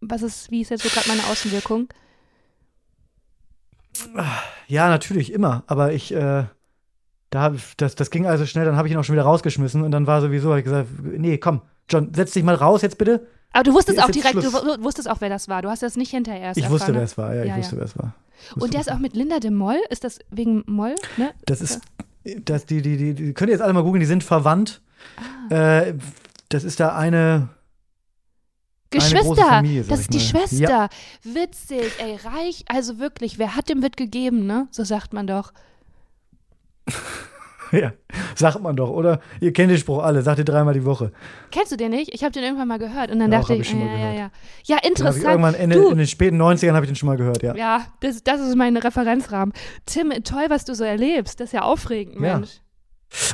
was ist, wie ist jetzt so gerade meine Außenwirkung? Ja, natürlich, immer. Aber ich, äh, da das, das ging also schnell, dann habe ich ihn auch schon wieder rausgeschmissen und dann war sowieso, hab ich gesagt, nee, komm, John, setz dich mal raus jetzt bitte. Aber du wusstest auch direkt, du, Schluss. wu- wusstest auch, wer das war. Du hast das nicht hinterher erst Ich erfahren, wusste, ne? wer es war, ja, ich Ja, wusste, ja. wer es war. Wusste, Und der ist auch mit Linda de Moll. Ist das wegen Moll? Ne? Das ist, das, die, die, die, die könnt ihr jetzt alle mal googeln, die sind verwandt. Ah. Äh, das ist da eine, Geschwister, Familie, das ist die mal. Schwester. Ja. Witzig, ey, reich, also wirklich, wer hat dem wird gegeben, ne? So sagt man doch. ja, sagt man doch, oder? Ihr kennt den Spruch alle, sagt ihr dreimal die Woche. Kennst du den nicht? Ich habe den irgendwann mal gehört und dann Doch, dachte ich, ich schon mal ja, ja, gehört. ja. Ja, interessant. irgendwann in, du, in den späten 90ern habe ich den schon mal gehört, ja. ja, das, das ist mein Referenzrahmen. Tim, toll, was du so erlebst. Das ist ja aufregend, Ja. Mensch.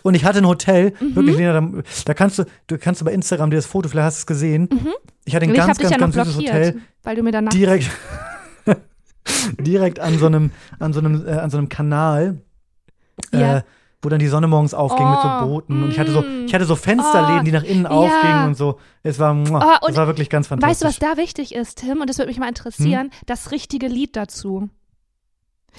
Und ich hatte ein Hotel, Mhm. wirklich, Lena, da, da kannst du, du kannst du bei Instagram dir das Foto, vielleicht hast du es gesehen. Mhm. Ich hatte ein ich ganz, ganz, ja ganz süßes Hotel, weil du mir danach. direkt, direkt an so einem, an so einem, äh, an so einem Kanal, Ja. äh, wo dann die Sonne morgens aufging mit so Oh, Booten. Und ich hatte so, mm. ich hatte so Fensterläden, Oh, die nach innen ja. aufgingen und so. Es war, muah, Oh, es war wirklich ganz Weißt fantastisch. du, was da wichtig ist, Tim? Und das würde mich mal interessieren, das richtige Lied dazu.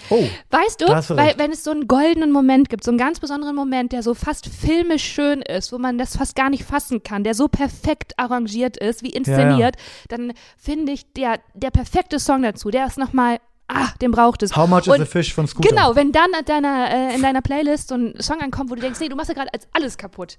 Oh, Weißt du, du weil wenn es so einen goldenen Moment gibt, so einen ganz besonderen Moment, der so fast filmisch schön ist, wo man das fast gar nicht fassen kann, der so perfekt arrangiert ist, wie inszeniert, dann finde ich der der perfekte Song dazu, der ist noch mal ah, den braucht es. How much is Und a fish von Scooter? Genau, wenn dann in deiner, äh, in deiner Playlist so ein Song ankommt, wo du denkst, nee, du machst ja gerade alles kaputt.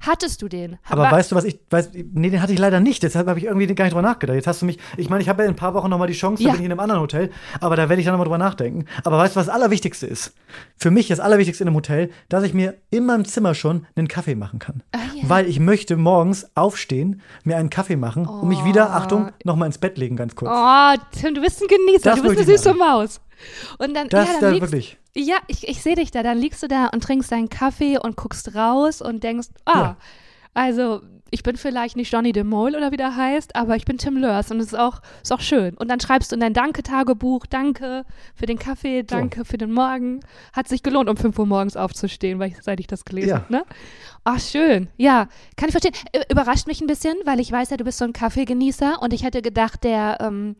Hattest du den? Aber War- weißt du, was ich, weiß, nee, den hatte ich leider nicht. Deshalb habe ich irgendwie gar nicht drüber nachgedacht. Jetzt hast du mich, ich meine, ich habe ja in ein paar Wochen nochmal die Chance, da Ja. bin ich in einem anderen Hotel, aber da werde ich dann nochmal drüber nachdenken. Aber weißt du, was das Allerwichtigste ist? Für mich das Allerwichtigste in einem Hotel, dass ich mir in meinem Zimmer schon einen Kaffee machen kann. Ah, ja. Weil ich möchte morgens aufstehen, mir einen Kaffee machen und mich wieder, Achtung, nochmal ins Bett legen, ganz kurz. Oh, Tim, du bist ein Genießer, Das du bist möchte eine süße Maus. Und dann, das ja, ist dann da liegst, wirklich. Ja, ich, ich sehe dich da. Dann liegst du da und trinkst deinen Kaffee und guckst raus und denkst, ah, Ja. also ich bin vielleicht nicht Johnny de Mol oder wie der heißt, aber ich bin Tim Lörs und es ist auch, ist auch schön. Und dann schreibst du in dein Danke-Tagebuch, danke für den Kaffee, danke für den Morgen. Hat sich gelohnt, um 5 Uhr morgens aufzustehen, weil ich, seit ich das gelesen Ja. habe. Ne? Ach, schön. Ja, kann ich verstehen. Überrascht mich ein bisschen, weil ich weiß ja, du bist so ein Kaffeegenießer und ich hätte gedacht, der, ähm,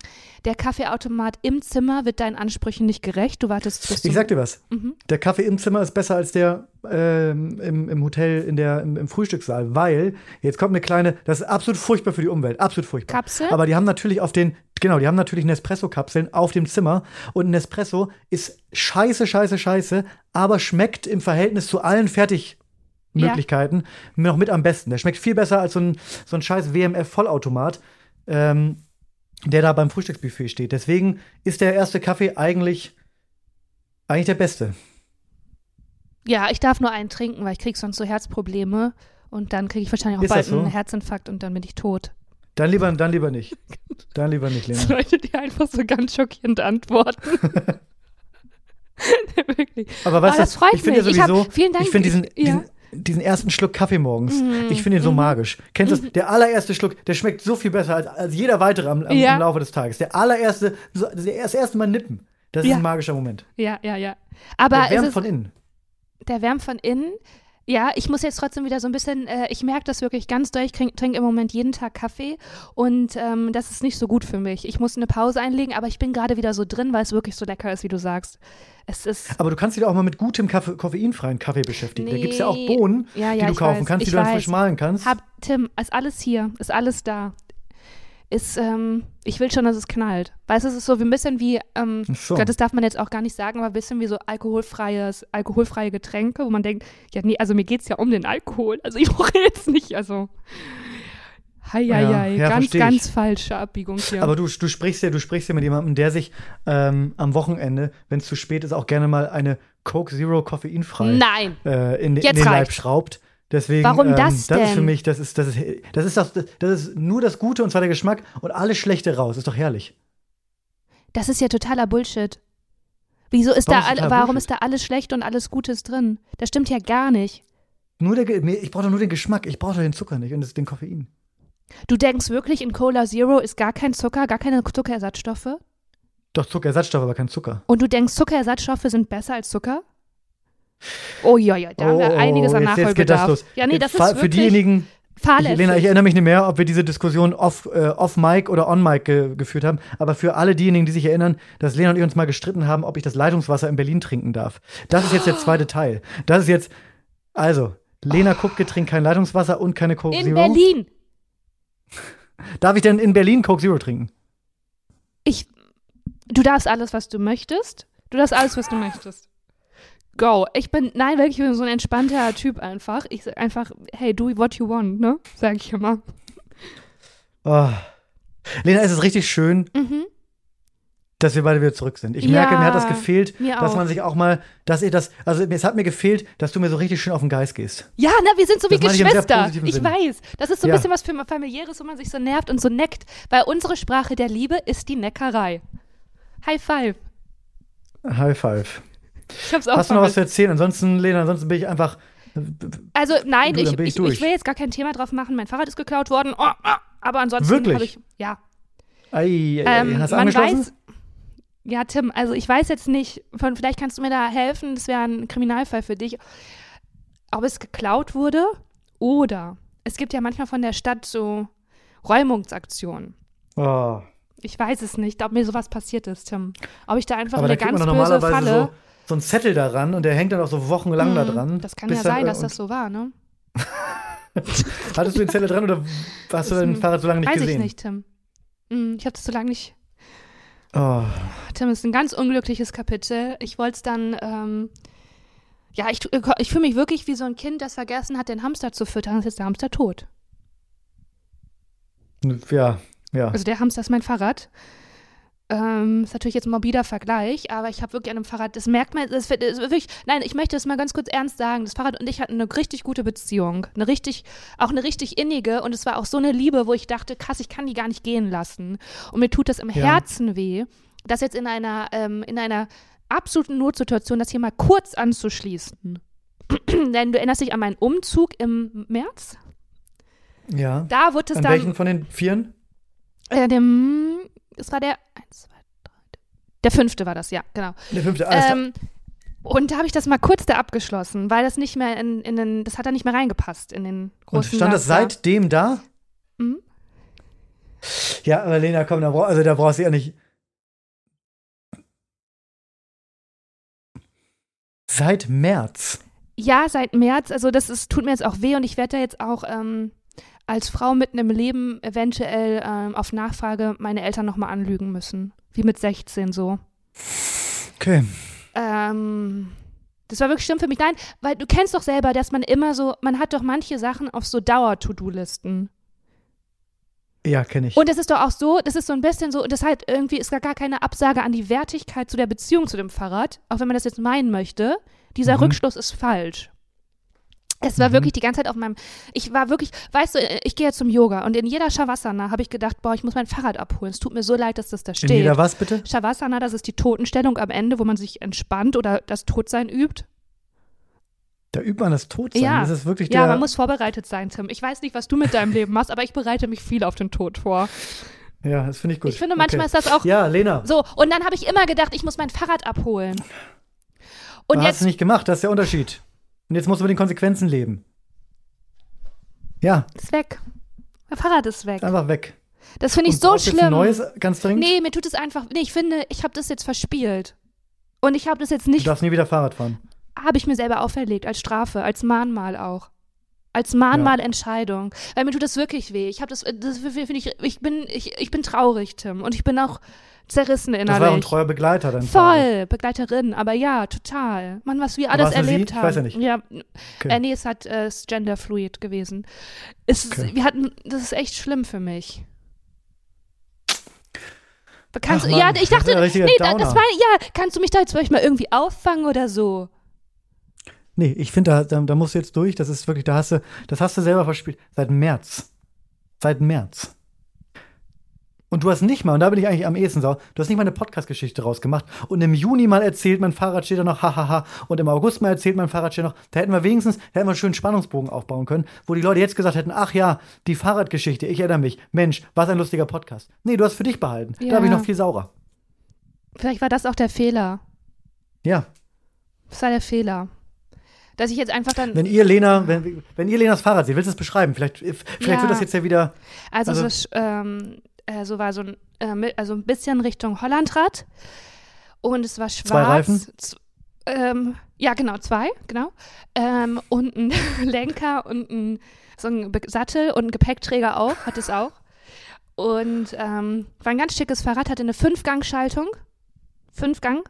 der Kaffeeautomat im Zimmer wird deinen Ansprüchen nicht gerecht. Du wartest bis Ich sag dir was. Mhm. Der Kaffee im Zimmer ist besser als der ähm, im, im Hotel, in der, im, im Frühstückssaal, weil jetzt kommt eine kleine, das ist absolut furchtbar für die Umwelt, absolut furchtbar. Kapsel? Aber die haben natürlich auf den, genau, die haben natürlich Nespresso-Kapseln auf dem Zimmer und ein Nespresso ist scheiße, scheiße, scheiße, aber schmeckt im Verhältnis zu allen Fertigmöglichkeiten noch mit am besten. Der schmeckt viel besser als so ein, so ein scheiß WMF-Vollautomat. Ähm, der da beim Frühstücksbuffet steht. Deswegen ist der erste Kaffee eigentlich, eigentlich der beste. Ja, ich darf nur einen trinken, weil ich krieg sonst so Herzprobleme und dann kriege ich wahrscheinlich auch Ist bald das so? einen Herzinfarkt und dann bin ich tot. Dann lieber, dann lieber nicht. Dann lieber nicht, Lena. Leute, die einfach so ganz schockierend antworten. Wirklich. Aber weißt Oh, das freut ich finde. Ich hab- sowieso, vielen Dank. ich finde diesen, Ja. diesen, diesen ersten Schluck Kaffee morgens, Mhm. ich finde ihn so Mhm. magisch. Kennst du das? Der allererste Schluck, der schmeckt so viel besser als, als jeder weitere am, am, Ja. im Laufe des Tages. Der allererste, das erste, Mal nippen. Das ist Ja. ein magischer Moment. Ja, ja, ja. Aber Der ist, von innen. der wärmt von innen. Ja, ich muss jetzt trotzdem wieder so ein bisschen, äh, ich merke das wirklich ganz doll. Ich trinke trink im Moment jeden Tag Kaffee und ähm, das ist nicht so gut für mich. Ich muss eine Pause einlegen, aber ich bin gerade wieder so drin, weil es wirklich so lecker ist, wie du sagst. Es ist. Aber du kannst dich auch mal mit gutem Kaffee, koffeinfreien Kaffee beschäftigen. Da gibt es ja auch Nee. Bohnen, Ja, die ja, du ich kaufen weiß, kannst, die du dann frisch mahlen kannst. Hab, Tim, ist alles hier, ist alles da. Ist, ähm, ich will schon, dass es knallt. Weißt du, es ist so wie ein bisschen wie, ähm, so. Das darf man jetzt auch gar nicht sagen, aber ein bisschen wie so alkoholfreies, alkoholfreie Getränke, wo man denkt, ja, nee, also mir geht es ja um den Alkohol. Also ich brauche jetzt nicht, also. Hei, hei, Ja, hei. ja, ganz, ganz falsche Abbiegung hier. Aber du, du sprichst ja, du sprichst ja mit jemandem, der sich ähm, am Wochenende, wenn es zu spät ist, auch gerne mal eine Coke Zero koffeinfrei Nein! äh, in, in den Leib reicht's. schraubt. Deswegen, Warum ähm, das das ist für denn? mich, das ist, das ist, das ist, das, das ist nur das Gute und zwar der Geschmack und alles Schlechte raus. Ist doch herrlich. Das ist ja totaler Bullshit. Wieso ist Warum da, ist all, warum Bullshit? ist da alles schlecht und alles Gutes drin? Das stimmt ja gar nicht. Nur der, ich brauche doch nur den Geschmack. Ich brauche doch den Zucker nicht und das, den Koffein. Du denkst wirklich, in Cola Zero ist gar kein Zucker, gar keine Zuckerersatzstoffe? Doch Zuckerersatzstoff, aber kein Zucker. Und du denkst, Zuckerersatzstoffe sind besser als Zucker? Oh ja, ja, da haben wir Oh, einiges an jetzt, jetzt geht das Nachholbedarf. los. Ja, nee, das Fa- ist Für wirklich diejenigen, ich, fahrlässig. Lena, ich erinnere mich nicht mehr, ob wir diese Diskussion off, äh, off Mic oder on Mic ge geführt haben. Aber für alle diejenigen, die sich erinnern, dass Lena und ich uns mal gestritten haben, ob ich das Leitungswasser in Berlin trinken darf. Das ist jetzt der zweite Teil. Das ist jetzt, also, Lena Kupke trinkt kein Leitungswasser und keine Coke in Zero. Berlin. Darf ich denn in Berlin Coke Zero trinken? Ich, du darfst alles, was du möchtest. Du darfst alles, was du möchtest. Go. Ich bin, nein, wirklich, ich bin so ein entspannter Typ einfach. Ich sag einfach, hey, do what you want, ne? Sag ich immer. Oh. Lena, es ist richtig schön, Mhm. dass wir beide wieder zurück sind. Ich Ja, merke, mir hat das gefehlt, dass man sich auch mal, dass ihr das, also es hat mir gefehlt, dass du mir so richtig schön auf den Geist gehst. Ja, na, wir sind so wie Das ich Geschwister. Ich Sinn. weiß. Das ist so ein Ja. bisschen was für familiäres, wo man sich so nervt und so neckt. Weil unsere Sprache der Liebe ist die Neckerei. High five. High five. Ich hab's auch Hast du noch was zu erzählen? Ansonsten, Lena, ansonsten bin ich einfach. Also nein, ich, ich ich, will jetzt gar kein Thema drauf machen. Mein Fahrrad ist geklaut worden. Oh, oh, aber ansonsten habe ich, ja. Ei, ei. Ähm, Hast du man angeschlossen? weiß, ja, Tim, also ich weiß jetzt nicht, von, vielleicht kannst du mir da helfen, das wäre ein Kriminalfall für dich, ob es geklaut wurde oder es gibt ja manchmal von der Stadt so Räumungsaktionen. Oh. Ich weiß es nicht, ob mir sowas passiert ist, Tim. Ob ich da einfach Aber in da eine kriegt ganz böse Falle. so, so einen Zettel daran und der hängt dann auch so wochenlang da Mhm, dran. Das kann ja sein, dass das so war, ne? Hattest du den Zettel dran oder hast du dein Fahrrad so lange nicht weiß gesehen? ich nicht, Tim. Mm, Ich habe das so lange nicht. Oh. Tim, es ist ein ganz unglückliches Kapitel. Ich wollte es dann, ähm, ja, ich, tu- ich fühle mich wirklich wie so ein Kind, das vergessen hat, den Hamster zu füttern. Jetzt ist der Hamster tot. Ja, ja. Also der Hamster ist mein Fahrrad. Ähm, ist natürlich jetzt ein morbider Vergleich, aber ich habe wirklich an einem Fahrrad, das merkt man, das, das wirklich, nein, ich möchte das mal ganz kurz ernst sagen. Das Fahrrad und ich hatten eine richtig gute Beziehung. Eine richtig, auch eine richtig innige und es war auch so eine Liebe, wo ich dachte, krass, ich kann die gar nicht gehen lassen. Und mir tut das im Ja. Herzen weh, das jetzt in einer, ähm, in einer absoluten Notsituation, das hier mal kurz anzuschließen. Denn du erinnerst dich an meinen Umzug im März? ja. Da wird es An dann. welchen von den Vieren? Äh, dem, das war der, eins, zwei, drei, der fünfte war das, ja, genau. Der fünfte. Alles. Ähm, und da habe ich das mal kurz da abgeschlossen, weil das nicht mehr in, in den, das hat da nicht mehr reingepasst in den Und großen stand das seitdem da? Mhm. Ja, aber Lena, komm, da, brauch, also da brauchst du ja nicht. Seit März. Ja, seit März, also das ist, tut mir jetzt auch weh und ich werde da jetzt auch ähm, als Frau mitten im Leben eventuell ähm, auf Nachfrage meine Eltern nochmal anlügen müssen. Wie mit 16 so. Okay. Ähm, das war wirklich schlimm für mich. Nein, weil du kennst doch selber, dass man immer so, man hat doch manche Sachen auf so Dauer-To-Do-Listen. Ja, kenne ich. Und es ist doch auch so, das ist so ein bisschen so, das halt irgendwie ist gar, gar keine Absage an die Wertigkeit zu der Beziehung zu dem Fahrrad, auch wenn man das jetzt meinen möchte. Dieser Mhm. Rückschluss ist falsch. Es war wirklich die ganze Zeit auf meinem, ich war wirklich, weißt du, ich gehe ja zum Yoga und in jeder Shavasana habe ich gedacht, boah, ich muss mein Fahrrad abholen. Es tut mir so leid, dass das da steht. In jeder was bitte? Shavasana, das ist die Totenstellung am Ende, wo man sich entspannt oder das Todsein übt. Da übt man das Todsein. Ja. Das ist wirklich Ja, man muss vorbereitet sein, Tim. Ich weiß nicht, was du mit deinem Leben machst, aber ich bereite mich viel auf den Tod vor. ja, das finde ich gut. Ich finde, manchmal okay. ist das auch Ja, Lena. so. Und dann habe ich immer gedacht, ich muss mein Fahrrad abholen. Und du hast jetzt es nicht gemacht, das ist der Unterschied. Und jetzt musst du mit den Konsequenzen leben. Ja, ist weg. Mein Fahrrad ist weg. ist einfach weg. Das finde ich Und so brauchst jetzt schlimm. Ein neues, ganz dringend. Nee, mir tut es einfach. Nee, ich finde, ich habe das jetzt verspielt. Und ich habe das jetzt Du nicht, darfst nie wieder Fahrrad fahren. habe ich mir selber auferlegt, als Strafe, als Mahnmal auch. Als Mahnmalentscheidung. Weil mir tut das wirklich weh. Ich habe das, das finde ich, ich bin, ich, ich bin traurig, Tim. Und ich bin auch zerrissen Das war ein innerlich. treuer Begleiter, Fahrrad. Voll, Begleiterin, aber ja, total. Mann, was wir alles eine sie? erlebt Ich haben. weiß ja nicht. Ja, Okay. äh, nee, es hat äh, es genderfluid gewesen. Es Okay. wir hatten, das ist echt schlimm für mich. Kannst, Ach, Mann, ja, ich das dachte, richtiger nee, da, das Downer. war, ja, kannst du mich da jetzt vielleicht mal irgendwie auffangen oder so? Nee, ich finde, da, da, da musst du jetzt durch. Das ist wirklich, da hast du, das hast du selber verspielt. Seit März. Seit März. Und du hast nicht mal, und da bin ich eigentlich am ehesten sauer, du hast nicht mal eine Podcast-Geschichte rausgemacht und im Juni mal erzählt, mein Fahrrad steht da noch, hahaha, und im August mal erzählt, mein Fahrrad steht noch. Da hätten wir wenigstens, da hätten wir einen schönen Spannungsbogen aufbauen können, wo die Leute jetzt gesagt hätten, ach ja, die Fahrradgeschichte, ich erinnere mich, Mensch, was ein lustiger Podcast. Nee, du hast für dich behalten. Ja. Da bin ich noch viel saurer. Vielleicht war das auch der Fehler. Ja. Das war der Fehler. Dass ich jetzt einfach dann, Wenn ihr Lena, wenn, wenn ihr Lenas Fahrrad seht, willst du es beschreiben? Vielleicht, vielleicht Ja. wird das jetzt ja wieder. also, also- es ist, ähm, äh, so war so ein, äh, also ein bisschen Richtung Hollandrad und es war schwarz. Zwei Reifen? Ähm, ja, genau, zwei, genau. Ähm, und ein Lenker und ein, so ein Sattel und ein Gepäckträger auch, hat es auch. Und ähm, war ein ganz schickes Fahrrad, hatte eine Fünfgang-Schaltung. Fünfgang.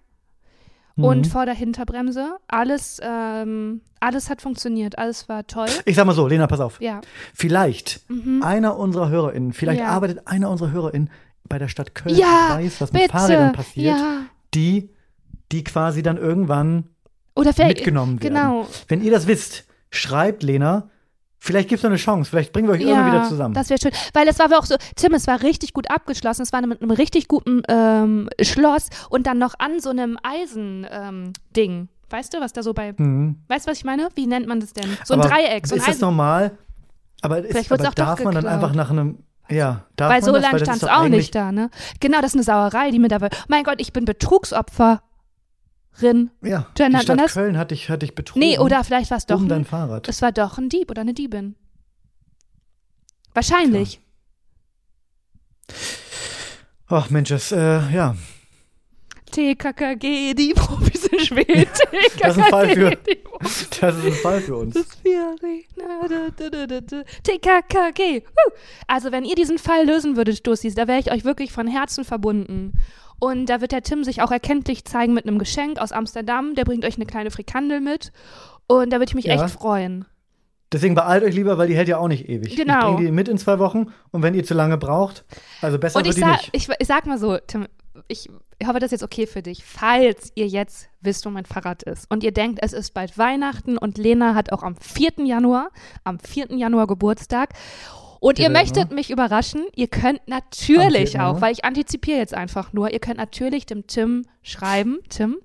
Und Mhm. vor der Hinterbremse. Alles, ähm, alles hat funktioniert, alles war toll. Ich sag mal so, Lena, pass auf. Ja. Vielleicht Mhm. einer unserer HörerInnen, vielleicht Ja. arbeitet einer unserer HörerInnen bei der Stadt Köln Ja, und weiß, was mit Bitte. Fahrrädern passiert, Ja. die, die quasi dann irgendwann Oder mitgenommen werden. Genau. Wenn ihr das wisst, schreibt Lena. Vielleicht gibt es noch eine Chance. Vielleicht bringen wir euch irgendwie wieder zusammen. Das wäre schön. Weil es war auch so, Tim, es war richtig gut abgeschlossen. Es war mit einem richtig guten ähm, Schloss und dann noch an so einem Eisen-Ding. weißt du, was da so bei. Mhm. Weißt du, was ich meine? Wie nennt man das denn? So ein Aber Dreieck, so ein Ist das Eisen. normal? Aber, Vielleicht ist, wird's aber auch darf man dann einfach nach einem. Ja, darf Weil man so das? lange das stand es auch nicht da, ne? Genau, das ist eine Sauerei, die mir dabei. Mein Gott, ich bin Betrugsopferin. Ja, Gendert die Stadt das? Köln hat dich, hat dich betrogen. Nee, oder vielleicht war es doch. um dein Ein, Fahrrad. es war doch ein Dieb oder eine Diebin. Wahrscheinlich. Ach Mensch, das, äh, ja. TKKG, die Profis in Schweden. Das ist ein Fall für-. Das ist ein Fall für uns. TKKG. Huh. Also, wenn ihr diesen Fall lösen würdet, Stussis, da wäre ich euch wirklich von Herzen verbunden. Und da wird der Tim sich auch erkenntlich zeigen mit einem Geschenk aus Amsterdam. Der bringt euch eine kleine Frikandel mit. Und da würde ich mich Ja. echt freuen. Deswegen beeilt euch lieber, weil die hält ja auch nicht ewig. Genau. Ich bringe die mit in zwei Wochen und wenn ihr zu lange braucht, also besser Und ich, wird die nicht. ich, ich sag mal so, Tim, ich, ich hoffe, das ist jetzt okay für dich. Falls ihr jetzt wisst, wo mein Fahrrad ist und ihr denkt, es ist bald Weihnachten und Lena hat auch am 4. Januar, am 4. Januar Geburtstag und ihr Bitte, möchtet mich überraschen, ihr könnt natürlich 4. auch, weil ich antizipiere jetzt einfach nur, ihr könnt natürlich dem Tim schreiben, Tim,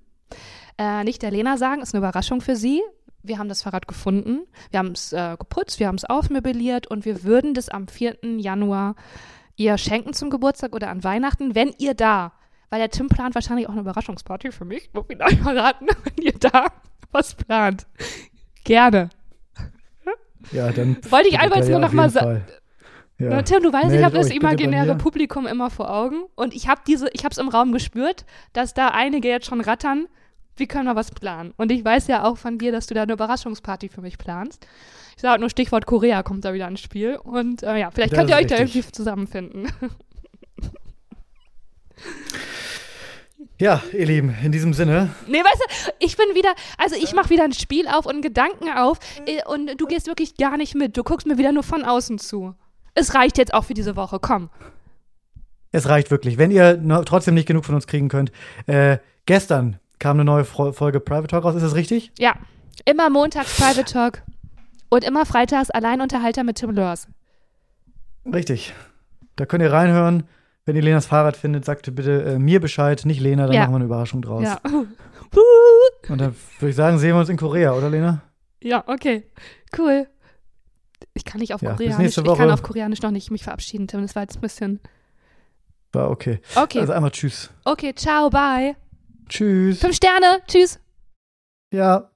äh, nicht der Lena sagen, ist eine Überraschung für sie. Wir haben das Fahrrad gefunden, wir haben es äh, geputzt, wir haben es aufmöbliert und wir würden das am 4. Januar ihr schenken zum Geburtstag oder an Weihnachten, wenn ihr da, weil der Tim plant wahrscheinlich auch eine Überraschungsparty für mich, muss ich euch verraten, wenn ihr da was plant. Gerne. Ja, dann Wollte ich einfach jetzt nur auf noch mal jeden sa- Fall. Ja. Tim, du weißt, ich habe das imaginäre. Publikum immer vor Augen und ich habe diese, ich habe es im Raum gespürt, dass da einige jetzt schon rattern. Wie können wir was planen? Und ich weiß ja auch von dir, dass du da eine Überraschungsparty für mich planst. Ich sage nur Stichwort Korea kommt da wieder ins Spiel und äh, ja, vielleicht Das könnt ihr euch da richtig. irgendwie zusammenfinden. Ja, ihr Lieben, in diesem Sinne, Nee, weißt du, ich bin wieder, also ich mache wieder ein Spiel auf und Gedanken auf äh, und du gehst wirklich gar nicht mit. Du guckst mir wieder nur von außen zu. Es reicht jetzt auch für diese Woche, komm. es reicht wirklich. Wenn ihr noch trotzdem nicht genug von uns kriegen könnt, äh, gestern kam eine neue Folge Private Talk raus, ist das richtig? Ja, immer montags Private Talk. Und immer freitags Alleinunterhalter mit Tim Lörs. Richtig. Da könnt ihr reinhören. Wenn ihr Lenas Fahrrad findet, sagt bitte äh, mir Bescheid, nicht Lena, dann Ja. machen wir eine Überraschung draus. Ja. Und dann würde ich sagen, sehen wir uns in Korea, oder Lena? ja, okay. Cool. Ich kann nicht auf Ja, Koreanisch. Ich kann auf Koreanisch noch nicht mich verabschieden, Tim. Das war jetzt ein bisschen. War okay. Okay. Also einmal Tschüss. Okay, ciao, bye. Tschüss. Fünf Sterne. Tschüss. Ja.